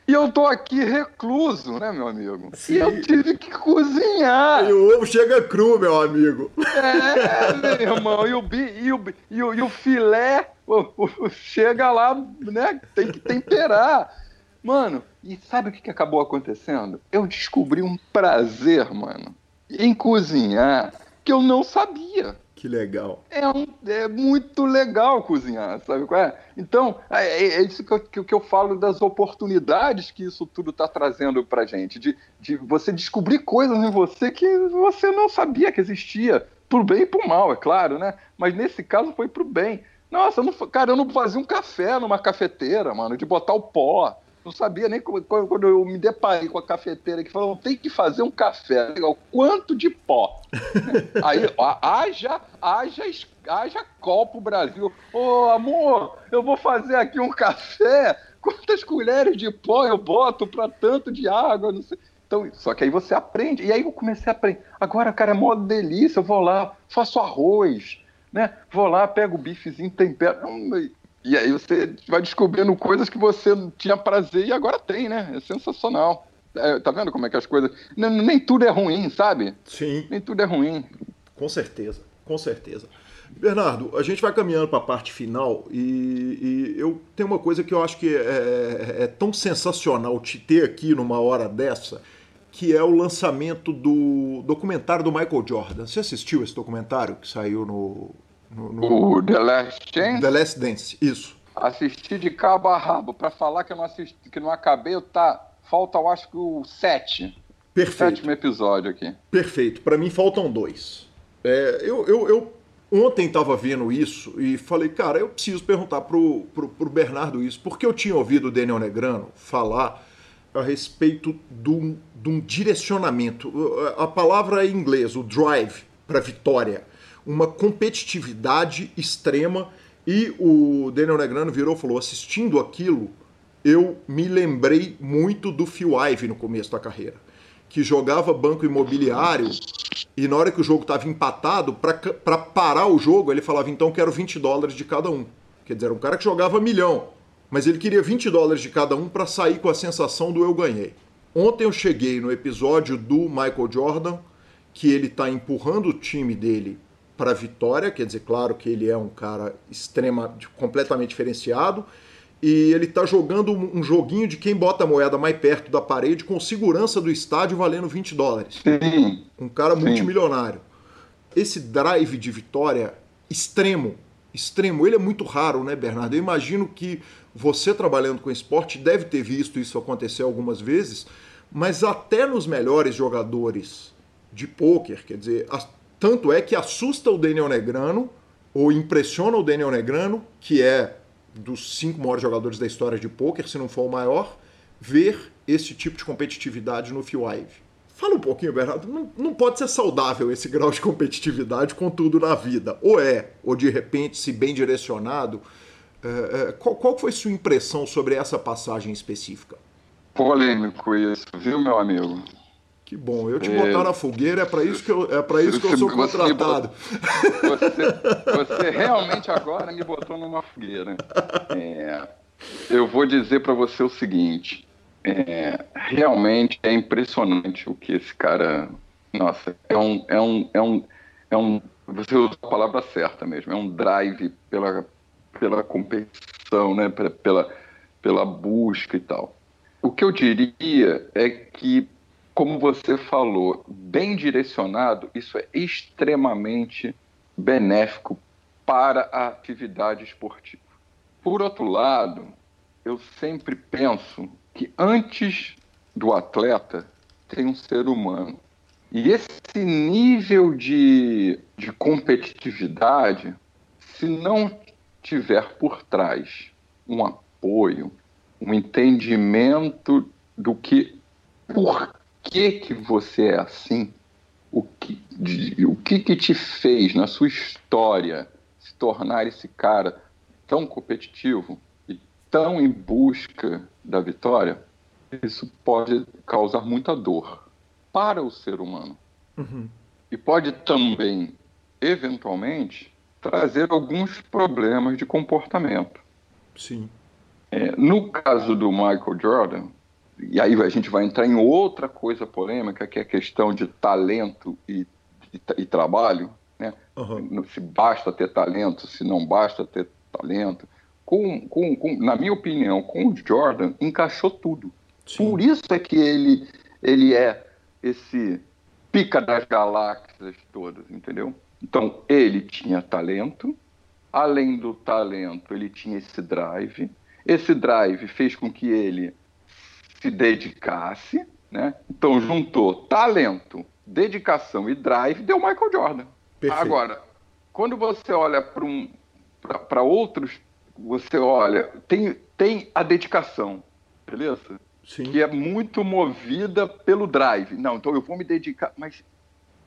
C: E eu tô aqui recluso, né, meu amigo? Sim. E eu tive que cozinhar.
A: E o ovo chega cru, meu amigo.
C: É, meu irmão. E o, e o, e o, e o filé o, o, chega lá, né? Tem que temperar. Mano, e sabe o que acabou acontecendo? Eu descobri um prazer, mano, em cozinhar que eu não sabia.
A: Que legal.
C: É, um, é muito legal cozinhar, sabe qual é? Então, é, é, é isso que eu, que, eu falo das oportunidades que isso tudo está trazendo pra gente, de, de você descobrir coisas em você que você não sabia que existia, pro bem e pro mal, é claro, né? Mas nesse caso foi pro bem. Nossa, eu não, cara, eu não fazia um café numa cafeteira, mano, de botar o pó não sabia nem como, quando eu me deparei com a cafeteira que falou, tem que fazer um café. Legal, quanto de pó? Aí, haja, haja, haja copo Brasil. Ô, oh, amor, eu vou fazer aqui um café. Quantas colheres de pó eu boto para tanto de água? Não sei. Então, só que aí você aprende. E aí eu comecei a aprender. Agora, cara, é mó delícia. Eu vou lá, faço arroz, né? Vou lá, pego o bifezinho, tempero. E aí você vai descobrindo coisas que você tinha prazer e agora tem, né? É sensacional. É, tá vendo como é que as coisas. Nem, nem tudo é ruim, sabe?
A: Sim.
C: Nem tudo é ruim.
A: Com certeza, com certeza. Bernardo, a gente vai caminhando para a parte final e, e, eu tenho uma coisa que eu acho que é, é, é, tão sensacional te ter aqui numa hora dessa, que é o lançamento do documentário do Michael Jordan. Você assistiu esse documentário que saiu no,
C: no, no... O The Last Dance?
A: The Last Dance, isso.
C: Assisti de cabo a rabo. Para falar que eu não assisti, que não acabei, eu tá. Falta, eu acho que o sete.
A: Perfeito.
C: Sétimo episódio aqui.
A: Perfeito. Para mim faltam dois. É, eu, eu, eu ontem estava vendo isso e falei, cara, eu preciso perguntar pro, pro, pro Bernardo isso, porque eu tinha ouvido o Daniel Negrano falar a respeito de um, direcionamento. A palavra em inglês, o drive para vitória uma competitividade extrema. E o Daniel Negrano virou e falou: assistindo aquilo, eu me lembrei muito do Phil Ivey no começo da carreira. que jogava banco imobiliário e na hora que o jogo estava empatado, para parar o jogo, ele falava: então quero 20 dólares de cada um. Quer dizer, era um cara que jogava milhão, mas ele queria 20 dólares de cada um para sair com a sensação do eu ganhei. Ontem eu cheguei no episódio do Michael Jordan, que ele está empurrando o time dele para a vitória, quer dizer, claro que ele é um cara extrema, completamente diferenciado, e ele está jogando um joguinho de quem bota a moeda mais perto da parede com segurança do estádio valendo 20 dólares.
C: Sim.
A: Um cara Sim. multimilionário. Esse drive de vitória extremo, extremo, ele é muito raro, né, Bernardo? Eu imagino que você trabalhando com esporte deve ter visto isso acontecer algumas vezes, mas até nos melhores jogadores de pôquer, quer dizer, tanto é que assusta o Daniel Negrano, ou impressiona o Daniel Negrano, que é dos cinco maiores jogadores da história de pôquer, se não for o maior, ver esse tipo de competitividade no Phil Ive. Fala um pouquinho, Bernardo. Não, não pode ser saudável esse grau de competitividade com tudo na vida. Ou é, ou de repente, se bem direcionado. É, é, qual, qual foi sua impressão sobre essa passagem específica?
C: Polêmico isso, viu, meu amigo?
A: Que bom, eu te é... botar na fogueira, é para isso que eu, é para isso que eu sou contratado.
C: Você, você, realmente agora me botou numa fogueira. É, eu vou dizer para você o seguinte: é, realmente é impressionante o que esse cara. Nossa, é um, é um, é um, é um. Você usa a palavra certa mesmo. É um drive pela, pela competição, né? Pela, pela busca e tal. O que eu diria é que como você falou, bem direcionado, isso é extremamente benéfico para a atividade esportiva. Por outro lado, eu sempre penso que antes do atleta tem um ser humano. E esse nível de, de competitividade, se não tiver por trás um apoio, um entendimento do que por que que você é assim? O que, de, o que que te fez na sua história se tornar esse cara tão competitivo e tão em busca da vitória? Isso pode causar muita dor para o ser humano. Uhum. E pode também, eventualmente, trazer alguns problemas de comportamento.
A: Sim.
C: É, no caso do Michael Jordan, e aí a gente vai entrar em outra coisa polêmica, que é a questão de talento e, e, e trabalho, né? Uhum. Se basta ter talento, se não basta ter talento. Com, com, com, na minha opinião, com o Jordan, encaixou tudo. Sim. Por isso é que ele, ele é esse pica das galáxias todas, entendeu? Então, ele tinha talento, além do talento, ele tinha esse drive. Esse drive fez com que ele se dedicasse, né? Então juntou talento, dedicação e drive, deu Michael Jordan. Perfeito. Agora, quando você olha para um, para outros, você olha, tem, tem a dedicação, beleza? Sim. Que é muito movida pelo drive. Não, então eu vou me dedicar, mas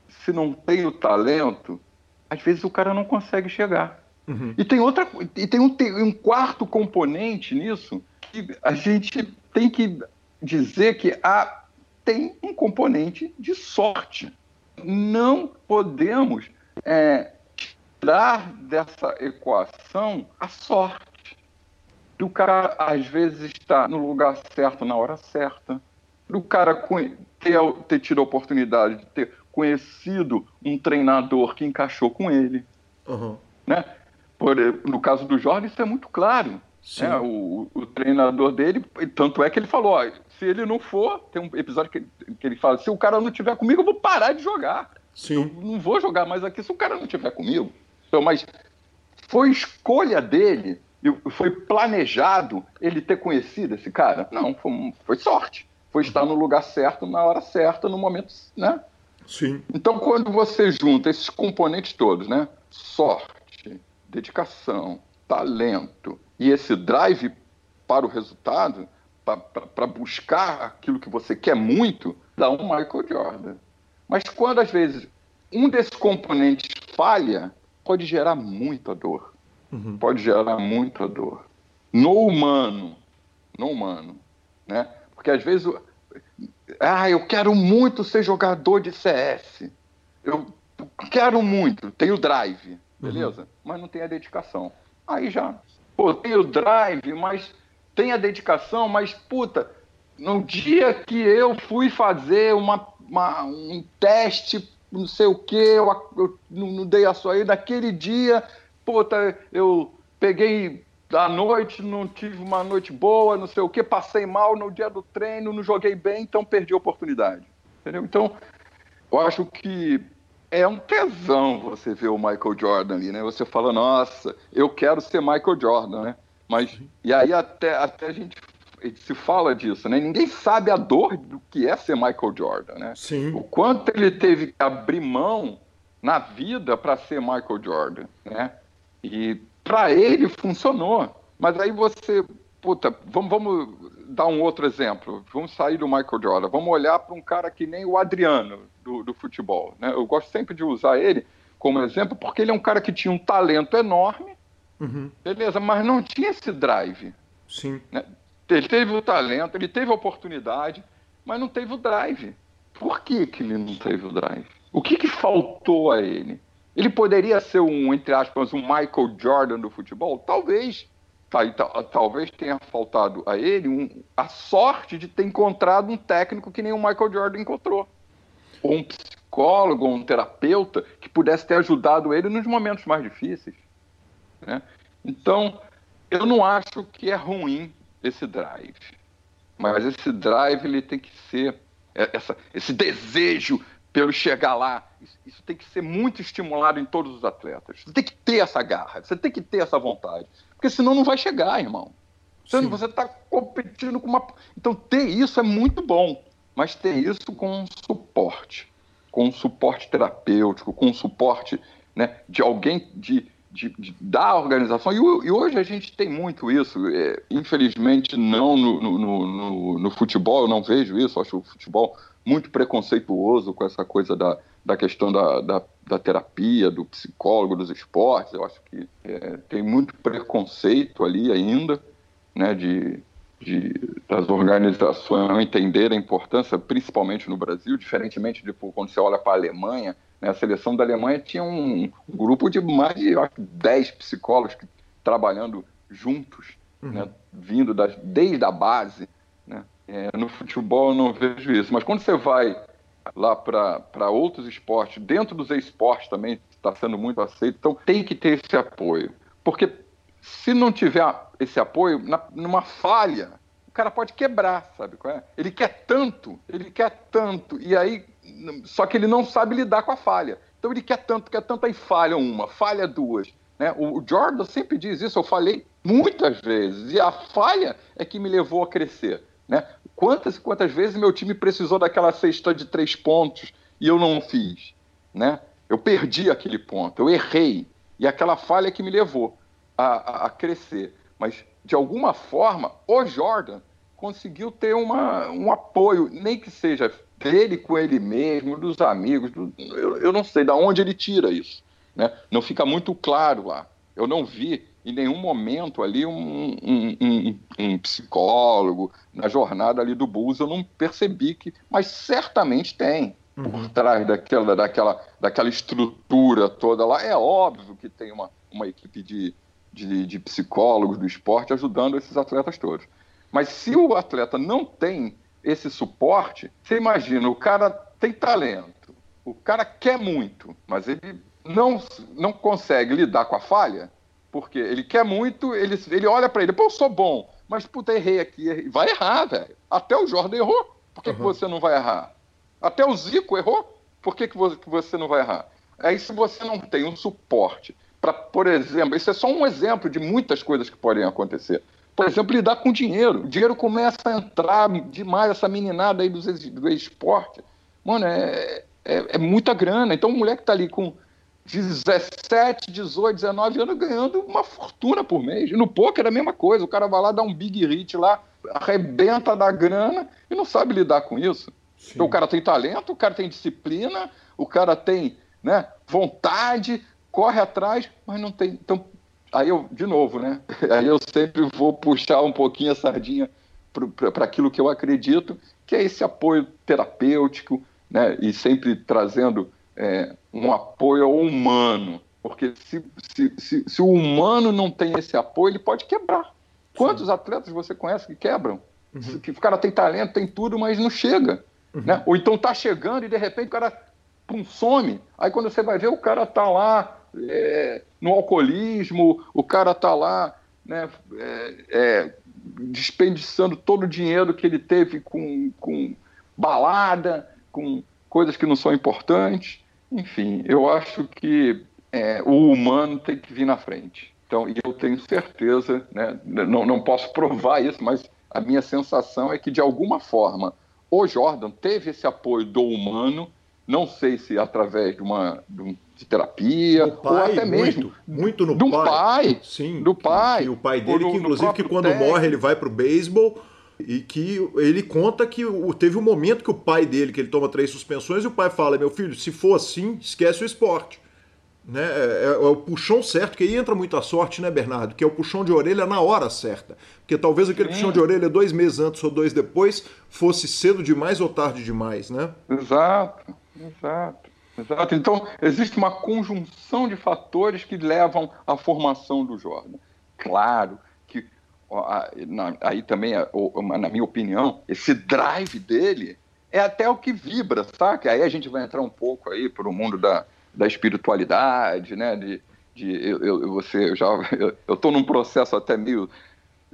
C: se não tem o talento, às vezes o cara não consegue chegar. Uhum. E tem outra, e tem um, tem um quarto componente nisso que a gente tem que dizer que há, tem um componente de sorte. Não podemos é, tirar dessa equação a sorte. Do cara, às vezes, estar no lugar certo na hora certa. Do cara ter, ter tido a oportunidade de ter conhecido um treinador que encaixou com ele. Uhum. Né? Por, no caso do Jorge, isso é muito claro. Né? O, o, treinador dele, tanto é que ele falou: ó, se ele não for, tem um episódio que, que ele fala: se o cara não estiver comigo, eu vou parar de jogar.
A: Sim.
C: Eu não vou jogar mais aqui se o cara não estiver comigo. Então, mas foi escolha dele, foi planejado ele ter conhecido esse cara? Não, foi, foi sorte. Foi estar no lugar certo, na hora certa, no momento, né?
A: Sim.
C: Então, quando você junta esses componentes todos, né? Sorte, dedicação, talento e esse drive para o resultado, para buscar aquilo que você quer muito, dá um Michael Jordan. Mas quando às vezes um desses componentes falha, pode gerar muita dor. Uhum. Pode gerar muita dor. No humano, no humano, né? Porque às vezes ah, eu quero muito ser jogador de CS. Eu quero muito, tenho drive, beleza? Uhum. Mas não tem a dedicação. Aí já, pô, tenho drive, mas tem a dedicação, mas puta, no dia que eu fui fazer uma, uma um teste, não sei o que, eu, eu não, dei a sua aí, naquele dia, puta, eu peguei à noite, não tive uma noite boa, não sei o que, passei mal no dia do treino, não joguei bem, então perdi a oportunidade. Entendeu? Então, eu acho que é um tesão você ver o Michael Jordan ali, né? Você fala, nossa, eu quero ser Michael Jordan, né? Mas, e aí até, até a gente se fala disso, né? Ninguém sabe a dor do que é ser Michael Jordan, né?
A: Sim.
C: O quanto ele teve que abrir mão na vida para ser Michael Jordan, né? E para ele funcionou. Mas aí você, puta, vamos, vamos dar um outro exemplo. Vamos sair do Michael Jordan. Vamos olhar para um cara que nem o Adriano do, do futebol. Né? Eu gosto sempre de usar ele como exemplo porque ele é um cara que tinha um talento enorme, uhum. beleza, mas não tinha esse drive.
A: Sim.
C: Né? Ele teve o talento, ele teve a oportunidade, mas não teve o drive. Por que, que ele não teve o drive? O que, que faltou a ele? Ele poderia ser um, entre aspas, um Michael Jordan do futebol? Talvez. Tá, talvez tenha faltado a ele um, a sorte de ter encontrado um técnico que nem o Michael Jordan encontrou. Ou um psicólogo, ou um terapeuta que pudesse ter ajudado ele nos momentos mais difíceis. Né? Então, eu não acho que é ruim esse drive. Mas esse drive ele tem que ser é, essa, esse desejo pelo chegar lá. Isso, isso, tem que ser muito estimulado em todos os atletas. Você tem que ter essa garra, você tem que ter essa vontade. Porque senão não vai chegar, irmão. Você está competindo com uma. Então, ter isso é muito bom, mas ter isso com um suporte com um suporte terapêutico, com um suporte né, de alguém de, de, de da organização. E, e, hoje a gente tem muito isso. É, infelizmente, não no, no, no, no, futebol, eu não vejo isso. Acho o futebol muito preconceituoso com essa coisa da, da questão da, da, da terapia, do psicólogo, dos esportes. Eu acho que é, tem muito preconceito ali ainda, né, de, de, das organizações não entenderem a importância, principalmente no Brasil, diferentemente de quando você olha para a Alemanha. Né, a seleção da Alemanha tinha um, um grupo de mais de acho, 10 psicólogos que, trabalhando juntos, uhum. né, vindo das, desde a base. Né, é, no futebol eu não vejo isso, mas quando você vai lá para outros esportes, dentro dos esportes também está sendo muito aceito, então tem que ter esse apoio. Porque se não tiver esse apoio, na, numa falha, o cara pode quebrar, sabe qual é? Ele quer tanto, ele quer tanto, e aí, só que ele não sabe lidar com a falha. Então ele quer tanto, quer tanto, aí falha uma, falha duas. Né? O Jordan sempre diz isso, eu falei muitas vezes, e a falha é que me levou a crescer. Né? Quantas e quantas vezes meu time precisou daquela cesta de três pontos e eu não fiz? Né? Eu perdi aquele ponto, eu errei. E aquela falha que me levou a, a, crescer. Mas, de alguma forma, o Jordan conseguiu ter uma, um apoio, nem que seja dele com ele mesmo, dos amigos, do, eu, eu, não sei de onde ele tira isso. Né? Não fica muito claro lá. Eu não vi em nenhum momento ali um, um, um, um, psicólogo na jornada ali do Bulls, eu não percebi que, mas certamente tem por uhum. trás daquela, daquela, daquela estrutura toda lá. É óbvio que tem uma, uma equipe de, de, de psicólogos do esporte ajudando esses atletas todos. Mas se o atleta não tem esse suporte, você imagina, o cara tem talento, o cara quer muito, mas ele não, não consegue lidar com a falha, porque ele quer muito, ele, ele olha para ele, pô, eu sou bom, mas puta, errei aqui. Errei. Vai errar, velho. Até o Jordan errou. Por que, uhum. que você não vai errar? Até o Zico errou. Por que, que você não vai errar? Aí se você não tem um suporte para, por exemplo, isso é só um exemplo de muitas coisas que podem acontecer. Por exemplo, lidar com dinheiro. O dinheiro começa a entrar demais, essa meninada aí do, do esporte. Mano, é, é, é muita grana. Então o moleque tá ali com 17, 18, 19 anos ganhando uma fortuna por mês. E no poker é a mesma coisa. O cara vai lá, dá um big hit lá, arrebenta da grana e não sabe lidar com isso. Então o cara tem talento, o cara tem disciplina, o cara tem né, vontade, corre atrás, mas não tem. Então, aí eu, de novo, né? Aí eu sempre vou puxar um pouquinho a sardinha para aquilo que eu acredito, que é esse apoio terapêutico, né? E sempre trazendo é, um apoio ao humano. Porque se, se, se, se, o humano não tem esse apoio, ele pode quebrar. Quantos Sim. atletas você conhece que quebram? Uhum. Que o cara tem talento, tem tudo, mas não chega. Uhum. Né? Ou então tá chegando e de repente o cara pum, some. Aí quando você vai ver, o cara tá lá é, no alcoolismo, o cara tá lá né, é, é, desperdiçando todo o dinheiro que ele teve com, com balada, com coisas que não são importantes. Enfim, eu acho que é, o humano tem que vir na frente. Então, e eu tenho certeza, né, não, não posso provar isso, mas a minha sensação é que, de alguma forma, o Jordan teve esse apoio do humano, não sei se através de uma de terapia, pai, ou até mesmo
A: muito, muito no
C: do
A: pai.
C: pai.
A: Sim,
C: do pai.
A: Que o pai dele, que inclusive que quando técnico. morre ele vai pro beisebol e que ele conta que teve um momento que o pai dele, que ele toma três suspensões, e o pai fala: meu filho, se for assim, esquece o esporte. Né? É, é, é, o puxão certo, que aí entra muita sorte, né, Bernardo? Que é o puxão de orelha na hora certa. Porque talvez aquele Sim. puxão de orelha dois meses antes ou dois depois fosse cedo demais ou tarde demais, né?
C: Exato, exato. Exato. Então, existe uma conjunção de fatores que levam à formação do Jordan. Claro que, aí também, na minha opinião, esse drive dele é até o que vibra, saca? Aí a gente vai entrar um pouco aí para o mundo da, da espiritualidade, né? De, de eu, eu, você, eu já, estou num processo até meio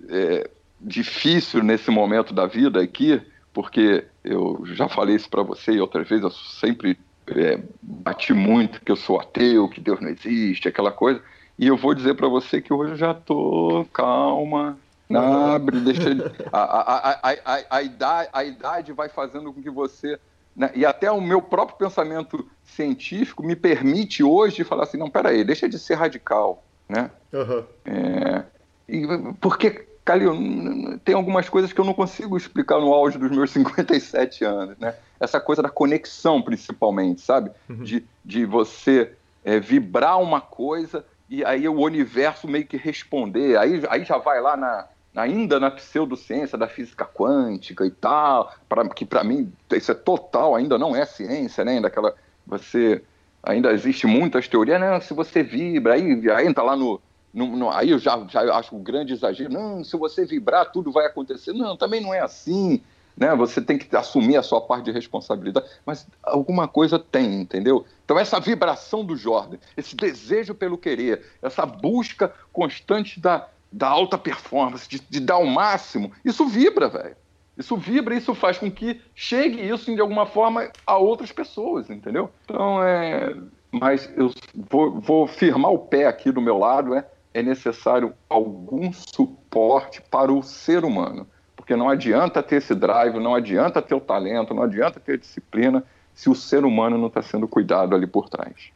C: é, difícil nesse momento da vida aqui, porque eu já falei isso para você e outras vezes, eu sempre é, bati muito que eu sou ateu, que Deus não existe, aquela coisa. E eu vou dizer para você que hoje eu já tô calma, abre, deixa a, a, a, a, a, idade, a idade vai fazendo com que você né? E até o meu próprio pensamento científico me permite hoje falar assim, não, peraí, deixa de ser radical, né? Uhum. É, e, porque, Calil, tem algumas coisas que eu não consigo explicar no auge dos meus 57 anos, né? Essa coisa da conexão, principalmente, sabe? Uhum. De, de você é, vibrar uma coisa e aí o universo meio que responder. Aí, aí já vai lá na, ainda na pseudociência da física quântica e tal, pra, que para mim isso é total, ainda não é ciência, né? Ainda aquela, você, ainda existe muitas teorias, né? Se você vibra, aí, aí entra lá no, no, no, aí eu já, já acho um grande exagero, não, se você vibrar tudo vai acontecer, não, também não é assim, né? Você tem que assumir a sua parte de responsabilidade, mas alguma coisa tem, entendeu? Então essa vibração do Jordan, esse desejo pelo querer, essa busca constante da da alta performance, de, de dar o máximo, isso vibra, velho. Isso vibra, isso faz com que chegue isso de alguma forma a outras pessoas, entendeu? Então é. Mas eu vou, vou firmar o pé aqui do meu lado, é, é necessário algum suporte para o ser humano. Porque não adianta ter esse drive, não adianta ter o talento, não adianta ter disciplina se o ser humano não está sendo cuidado ali por trás.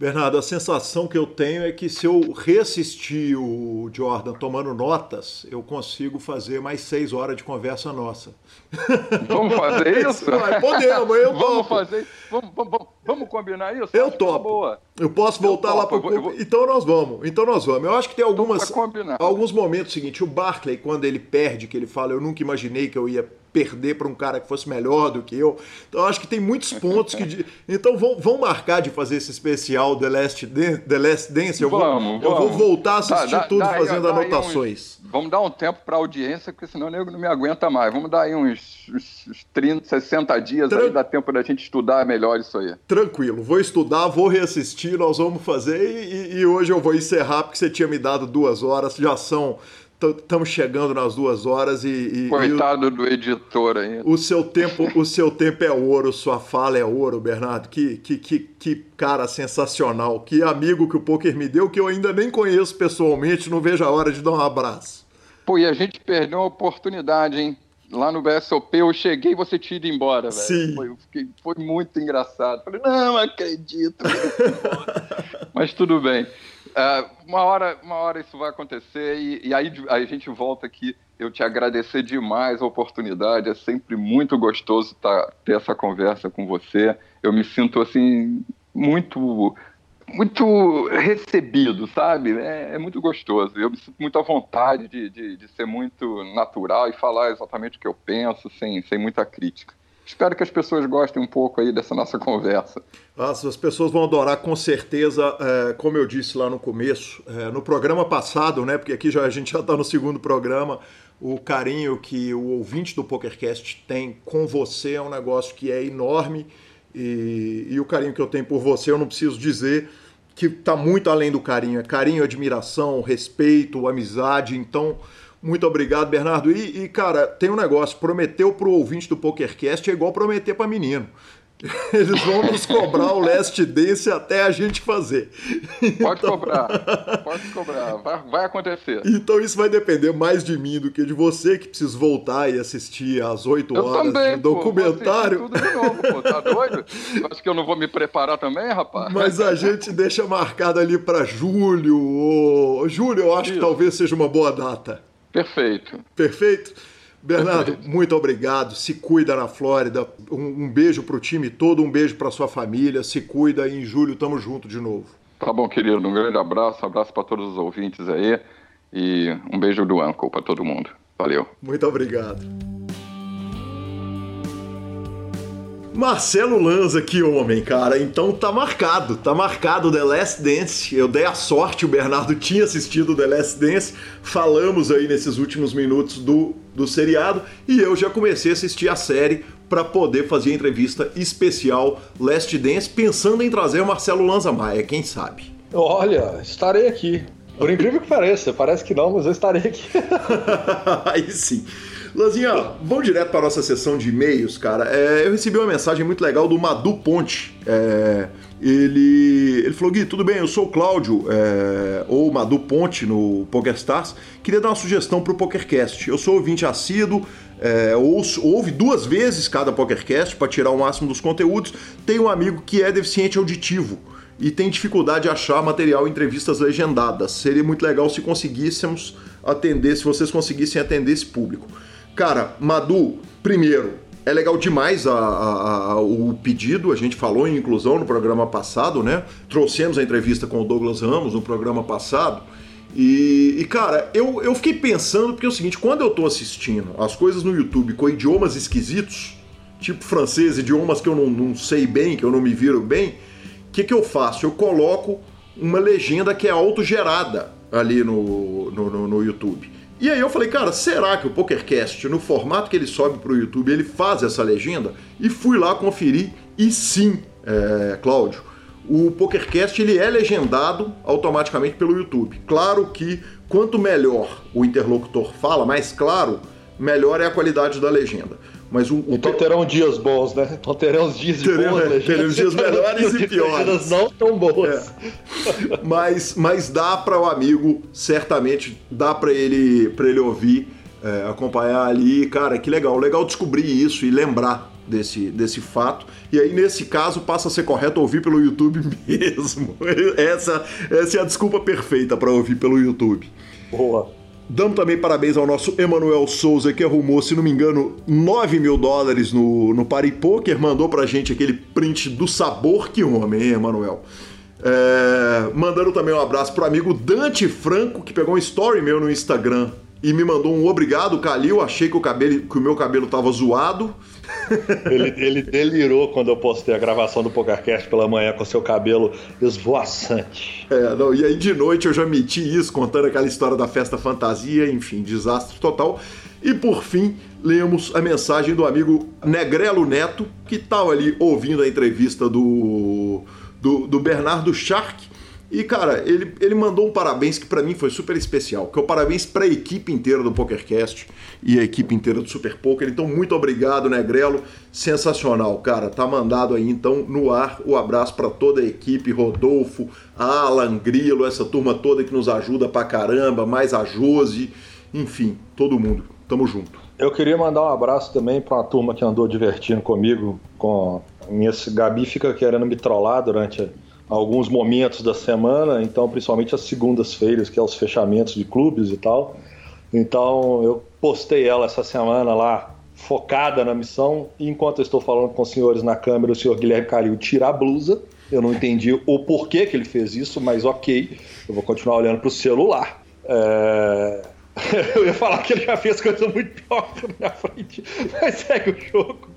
A: Bernardo, a sensação que eu tenho é que se eu reassistir o Jordan tomando notas, eu consigo fazer mais seis horas de conversa nossa.
C: Vamos fazer isso?
A: podemos, eu
C: vamos fazer. Vamos, vamos, vamos combinar isso?
A: Eu topo. Boa. Eu posso voltar eu lá para o vou... Então nós vamos. Então nós vamos. Eu acho que tem algumas alguns momentos seguinte, o Barclay quando ele perde, que ele fala, eu nunca imaginei que eu ia perder para um cara que fosse melhor do que eu. Então acho que tem muitos pontos que. Então vão, vão marcar de fazer esse especial The Last, The Last Dance. Eu, vamos, vou, vamos. eu vou voltar a assistir dá, tudo dá, fazendo dá, anotações.
C: Uns, vamos dar um tempo para a audiência, porque senão o nego não me aguenta mais. Vamos dar aí uns, uns 30, 60 dias Tran... aí, dá tempo da gente estudar melhor isso aí.
A: Tranquilo, vou estudar, vou reassistir, nós vamos fazer e, e hoje eu vou encerrar porque você tinha me dado duas horas, já são estamos chegando nas duas horas e. e
C: Coitado
A: e o,
C: do editor aí.
A: O seu tempo, o seu tempo é ouro, sua fala é ouro, Bernardo. Que, que, que, que cara sensacional. Que amigo que o poker me deu, que eu ainda nem conheço pessoalmente, não vejo a hora de dar um abraço.
C: Pô, e a gente perdeu a oportunidade, hein? Lá no BSOP eu cheguei e você tinha ido embora, velho.
A: Sim.
C: Foi, fiquei, foi muito engraçado. Falei, não acredito. Mas tudo bem. Uh, uma, hora, uma hora isso vai acontecer e, e aí, aí, a gente volta aqui. Eu te agradecer demais a oportunidade. É sempre muito gostoso tá, ter essa conversa com você. Eu me sinto assim muito muito recebido, sabe? É, é, muito gostoso. Eu me sinto muito à vontade de, de, de, ser muito natural e falar exatamente o que eu penso, sem, sem muita crítica. Espero que as pessoas gostem um pouco aí dessa nossa conversa.
A: Nossa, as pessoas vão adorar com certeza, é, como eu disse lá no começo, é, no programa passado, né? Porque aqui já, a gente já está no segundo programa, o carinho que o ouvinte do PokerCast tem com você é um negócio que é enorme e, e o carinho que eu tenho por você eu não preciso dizer que está muito além do carinho. É carinho, admiração, respeito, amizade. Então, muito obrigado, Bernardo. E, e cara, tem um negócio: prometeu para o ouvinte do PokerCast é igual prometer para menino. Eles vão nos cobrar o last dance até a gente fazer.
C: Pode então... cobrar, pode cobrar, vai, vai, acontecer.
A: Então isso vai depender mais de mim do que de você, que precisa voltar e assistir às 8 eu horas também, de documentário.
C: Pô, tudo de novo, pô, tá doido? Acho que eu não vou me preparar também, rapaz.
A: Mas a gente deixa marcado ali para julho. Ou... Julho eu acho isso. que talvez seja uma boa data.
C: Perfeito.
A: Perfeito? Bernardo, muito obrigado. Se cuida na Flórida. Um, um beijo para o time todo, um beijo para sua família. Se cuida e em julho tamo junto de novo.
C: Tá bom, querido. Um grande abraço, abraço para todos os ouvintes aí e um beijo do Uncle para todo mundo. Valeu.
A: Muito obrigado. Marcelo Lanza, que homem, cara. Então tá marcado, tá marcado The Last Dance. Eu dei a sorte, o Bernardo tinha assistido The Last Dance. Falamos aí nesses últimos minutos do, do seriado e eu já comecei a assistir a série para poder fazer a entrevista especial Last Dance, pensando em trazer o Marcelo Lanza Maia, quem sabe.
B: Olha, estarei aqui. Por incrível que pareça, parece que não, mas eu estarei aqui.
A: aí sim. Lanzinha, vamos direto para nossa sessão de e-mails, cara. É, eu recebi uma mensagem muito legal do Madu Ponte. É, ele, ele falou: Gui, tudo bem, eu sou o Cláudio, é, ou Madu Ponte no PokerStars. Queria dar uma sugestão para o PokerCast. Eu sou ouvinte assíduo, é, ouço, ouve duas vezes cada PokerCast para tirar o máximo dos conteúdos. Tenho um amigo que é deficiente auditivo e tem dificuldade de achar material em entrevistas legendadas. Seria muito legal se conseguíssemos atender, se vocês conseguissem atender esse público. Cara, Madu, primeiro, é legal demais a, a, a, o pedido, a gente falou em inclusão no programa passado, né? Trouxemos a entrevista com o Douglas Ramos no programa passado. E, e, cara, eu, eu fiquei pensando, porque é o seguinte, quando eu tô assistindo as coisas no YouTube com idiomas esquisitos, tipo francês, idiomas que eu não, não sei bem, que eu não me viro bem, o que, que eu faço? Eu coloco uma legenda que é autogerada ali no, no, no, no YouTube. E aí eu falei, cara, será que o PokerCast, no formato que ele sobe para o YouTube, ele faz essa legenda? E fui lá conferir, e sim, é, Cláudio, o PokerCast ele é legendado automaticamente pelo YouTube. Claro que quanto melhor o interlocutor fala, mais claro, melhor é a qualidade da legenda. Mas o, o
B: então terão dias bons, né? Então teremos dias de teremos, boas
A: Teremos dias melhores e piores.
B: não tão boas.
A: É. Mas, mas dá para o amigo, certamente, dá para ele, pra ele ouvir, é, acompanhar ali. Cara, que legal. Legal descobrir isso e lembrar desse, desse fato. E aí, nesse caso, passa a ser correto ouvir pelo YouTube mesmo. Essa, essa é a desculpa perfeita para ouvir pelo YouTube.
B: Boa.
A: Damos também parabéns ao nosso Emanuel Souza, que arrumou, se não me engano, 9 mil dólares no, no Paripoker. Mandou pra gente aquele print do sabor. Que homem, hein, Emanuel? É, mandando também um abraço pro amigo Dante Franco, que pegou um story meu no Instagram e me mandou um obrigado, Calil. Achei que o, cabelo, que o meu cabelo tava zoado.
B: Ele, ele, delirou quando eu postei a gravação do PokerCast pela manhã com seu cabelo esvoaçante.
A: É, não, e aí de noite eu já meti isso, contando aquela história da festa fantasia, enfim, desastre total. E por fim, lemos a mensagem do amigo Negrelo Neto, que estava ali ouvindo a entrevista do, do, do Bernardo Shark e, cara, ele, ele mandou um parabéns que para mim foi super especial, que é o parabéns para a equipe inteira do PokerCast e a equipe inteira do Super Poker. Então, muito obrigado, Negrelo. Sensacional, cara. Tá mandado aí, então, no ar, o abraço para toda a equipe, Rodolfo, Alan, Grilo, essa turma toda que nos ajuda pra caramba, mais a Josi, enfim, todo mundo. Tamo junto.
B: Eu queria mandar um abraço também para uma turma que andou divertindo comigo, com esse Gabi fica querendo me trollar durante alguns momentos da semana, então principalmente as segundas-feiras, que é os fechamentos de clubes e tal. Então eu postei ela essa semana lá, focada na missão, e enquanto eu estou falando com os senhores na câmera, o senhor Guilherme Calil tira a blusa. Eu não entendi o porquê que ele fez isso, mas ok, eu vou continuar olhando para o celular. É... Eu ia falar que ele já fez coisa muito pior na minha frente, mas segue o jogo.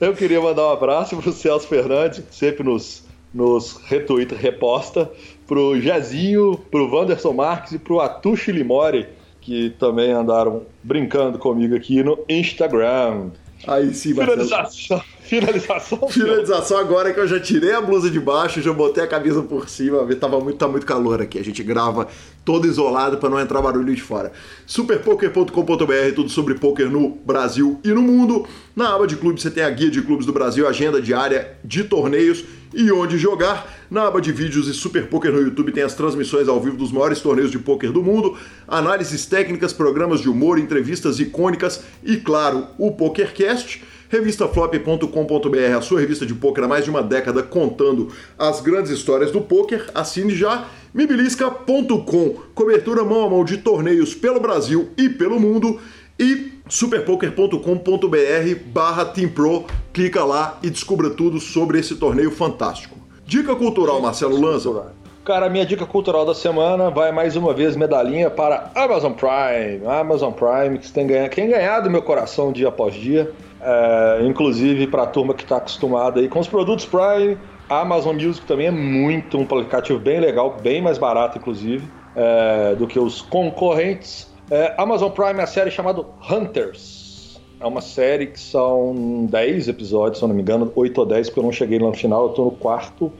B: Eu queria mandar um abraço para o Celso Fernandes, que sempre nos, nos retweeta, reposta, para o Jezinho, para o Wanderson Marques e para o Atushi Limori, que também andaram brincando comigo aqui no Instagram.
A: Aí sim, Marcelo.
B: Finalização. Finalização.
A: Finalização agora que eu já tirei a blusa de baixo, já botei a camisa por cima, tava muito, tá muito calor aqui. A gente grava todo isolado para não entrar barulho de fora. Superpoker.com.br, tudo sobre poker no Brasil e no mundo. Na aba de clubes você tem a guia de clubes do Brasil, agenda diária de torneios e onde jogar. Na aba de vídeos e Super Poker no YouTube tem as transmissões ao vivo dos maiores torneios de poker do mundo, análises técnicas, programas de humor, entrevistas icônicas e, claro, o PokerCast. Revistaflop.com.br, a sua revista de poker há mais de uma década contando as grandes histórias do poker. Assine já. Mibilisca.com, cobertura mão a mão de torneios pelo Brasil e pelo mundo. E superpoker.com.br barra TeamPro, clica lá e descubra tudo sobre esse torneio fantástico. Dica cultural, Marcelo Lanza.
B: Cara, minha dica cultural da semana vai mais uma vez medalhinha para Amazon Prime. Amazon Prime, que tem ganhado, quem ganhar do meu coração dia após dia. É, inclusive para a turma que está acostumada aí com os produtos Prime, a Amazon Music também é muito um aplicativo bem legal, bem mais barato inclusive é, do que os concorrentes. É, Amazon Prime é a série chamada Hunters. É uma série que são 10 episódios, se eu não me engano, 8 ou 10, porque eu não cheguei lá no final, eu estou no quarto.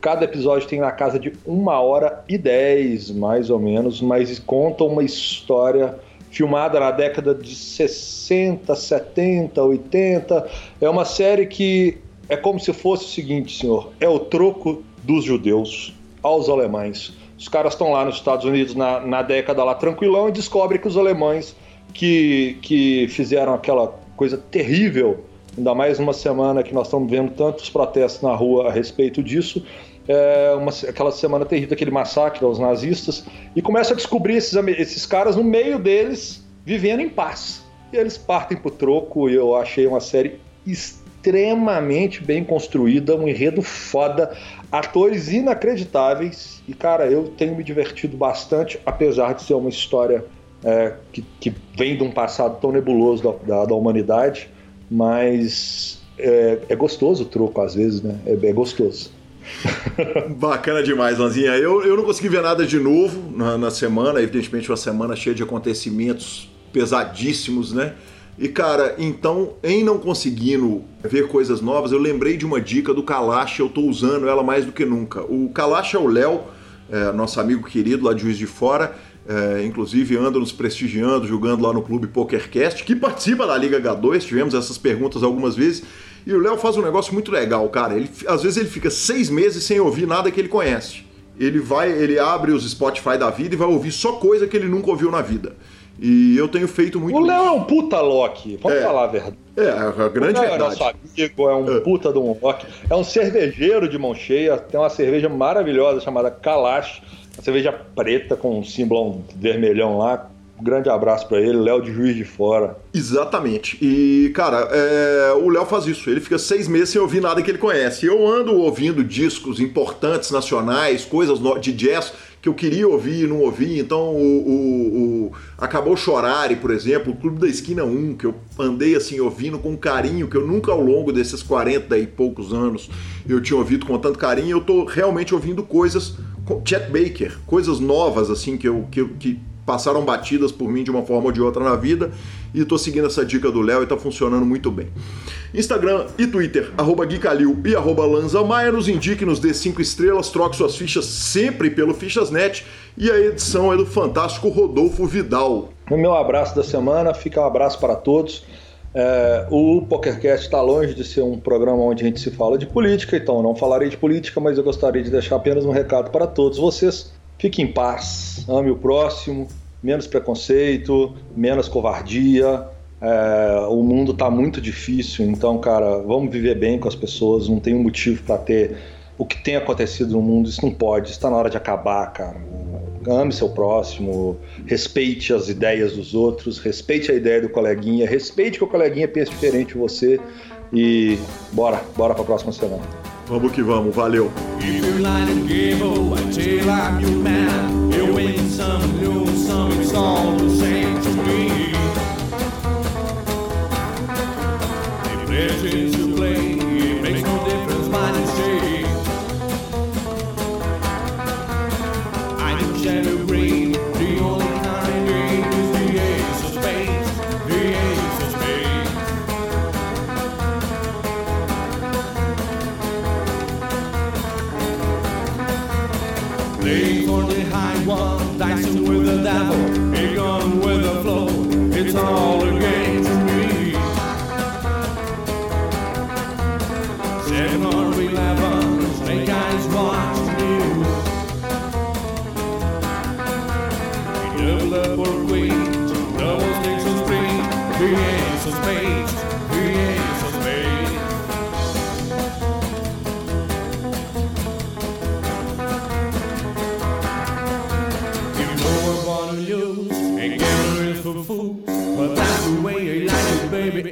B: Cada episódio tem na casa de uma hora e 10, mais ou menos, mas conta uma história filmada na década de 60, 70, 80. É uma série que é como se fosse o seguinte, senhor: é o troco dos judeus aos alemães. Os caras estão lá nos Estados Unidos na, na década lá tranquilão e descobrem que os alemães que, que fizeram aquela coisa terrível, ainda mais numa semana que nós estamos vendo tantos protestos na rua a respeito disso, é, uma, aquela semana terrível, aquele massacre aos nazistas, e começa a descobrir esses, esses caras no meio deles vivendo em paz. E eles partem pro troco, e eu achei uma série extremamente bem construída, um enredo foda, atores inacreditáveis, e cara, eu tenho me divertido bastante, apesar de ser uma história é, que, que, vem de um passado tão nebuloso da, da, da humanidade, mas é, é, gostoso o troco às vezes, né? É, é gostoso.
A: Bacana demais, Lanzinha. Eu, eu não consegui ver nada de novo na, na semana, evidentemente uma semana cheia de acontecimentos pesadíssimos, né? E cara, então, em não conseguindo ver coisas novas, eu lembrei de uma dica do Kalash, eu tô usando ela mais do que nunca. O Kalash é o Léo, é, nosso amigo querido lá de Juiz de Fora, é, inclusive anda nos prestigiando, jogando lá no Clube PokerCast, que participa da Liga H2, tivemos essas perguntas algumas vezes, e o Léo faz um negócio muito legal, cara. Ele, às vezes ele fica seis meses sem ouvir nada que ele conhece. Ele vai, ele abre os Spotify da vida e vai ouvir só coisa que ele nunca ouviu na vida. E eu tenho feito muito
B: O Léo é um puta Loki, vamos é, falar a verdade.
A: É, a grande o Léo verdade. É
B: nosso amigo, é um é. puta de um Loki. É um cervejeiro de mão cheia, tem uma cerveja maravilhosa chamada Kalash, uma cerveja preta com um símbolo vermelhão lá, grande abraço para ele, Léo de Juiz de Fora.
A: Exatamente. E, cara, é... o Léo faz isso. Ele fica seis meses sem ouvir nada que ele conhece. Eu ando ouvindo discos importantes nacionais, coisas de jazz que eu queria ouvir e não ouvi. Então, o, o, o... Acabou Chorare, por exemplo, o Clube da Esquina 1, que eu andei assim ouvindo com carinho, que eu nunca ao longo desses 40 e poucos anos eu tinha ouvido com tanto carinho. Eu tô realmente ouvindo coisas. Chet Baker, coisas novas assim que eu que, que passaram batidas por mim de uma forma ou de outra na vida e estou seguindo essa dica do Léo e está funcionando muito bem. Instagram e Twitter, arroba e arroba Lanzamaia, nos indique, nos dê 5 estrelas, troque suas fichas sempre pelo Fichasnet e a edição é do fantástico Rodolfo Vidal.
B: O meu abraço da semana, fica um abraço para todos. É, o PokerCast está longe de ser um programa onde a gente se fala de política, então não falarei de política, mas eu gostaria de deixar apenas um recado para todos vocês. Fique em paz, ame o próximo, menos preconceito, menos covardia. É, o mundo está muito difícil, então, cara, vamos viver bem com as pessoas. Não tem um motivo para ter o que tem acontecido no mundo. Isso não pode. Está na hora de acabar, cara. Ame seu próximo, respeite as ideias dos outros, respeite a ideia do coleguinha, respeite que o coleguinha pense diferente de você e bora, bora para a próxima semana.
D: Vamos que vamos, valeu. If and dabble, gone with the flow. It's all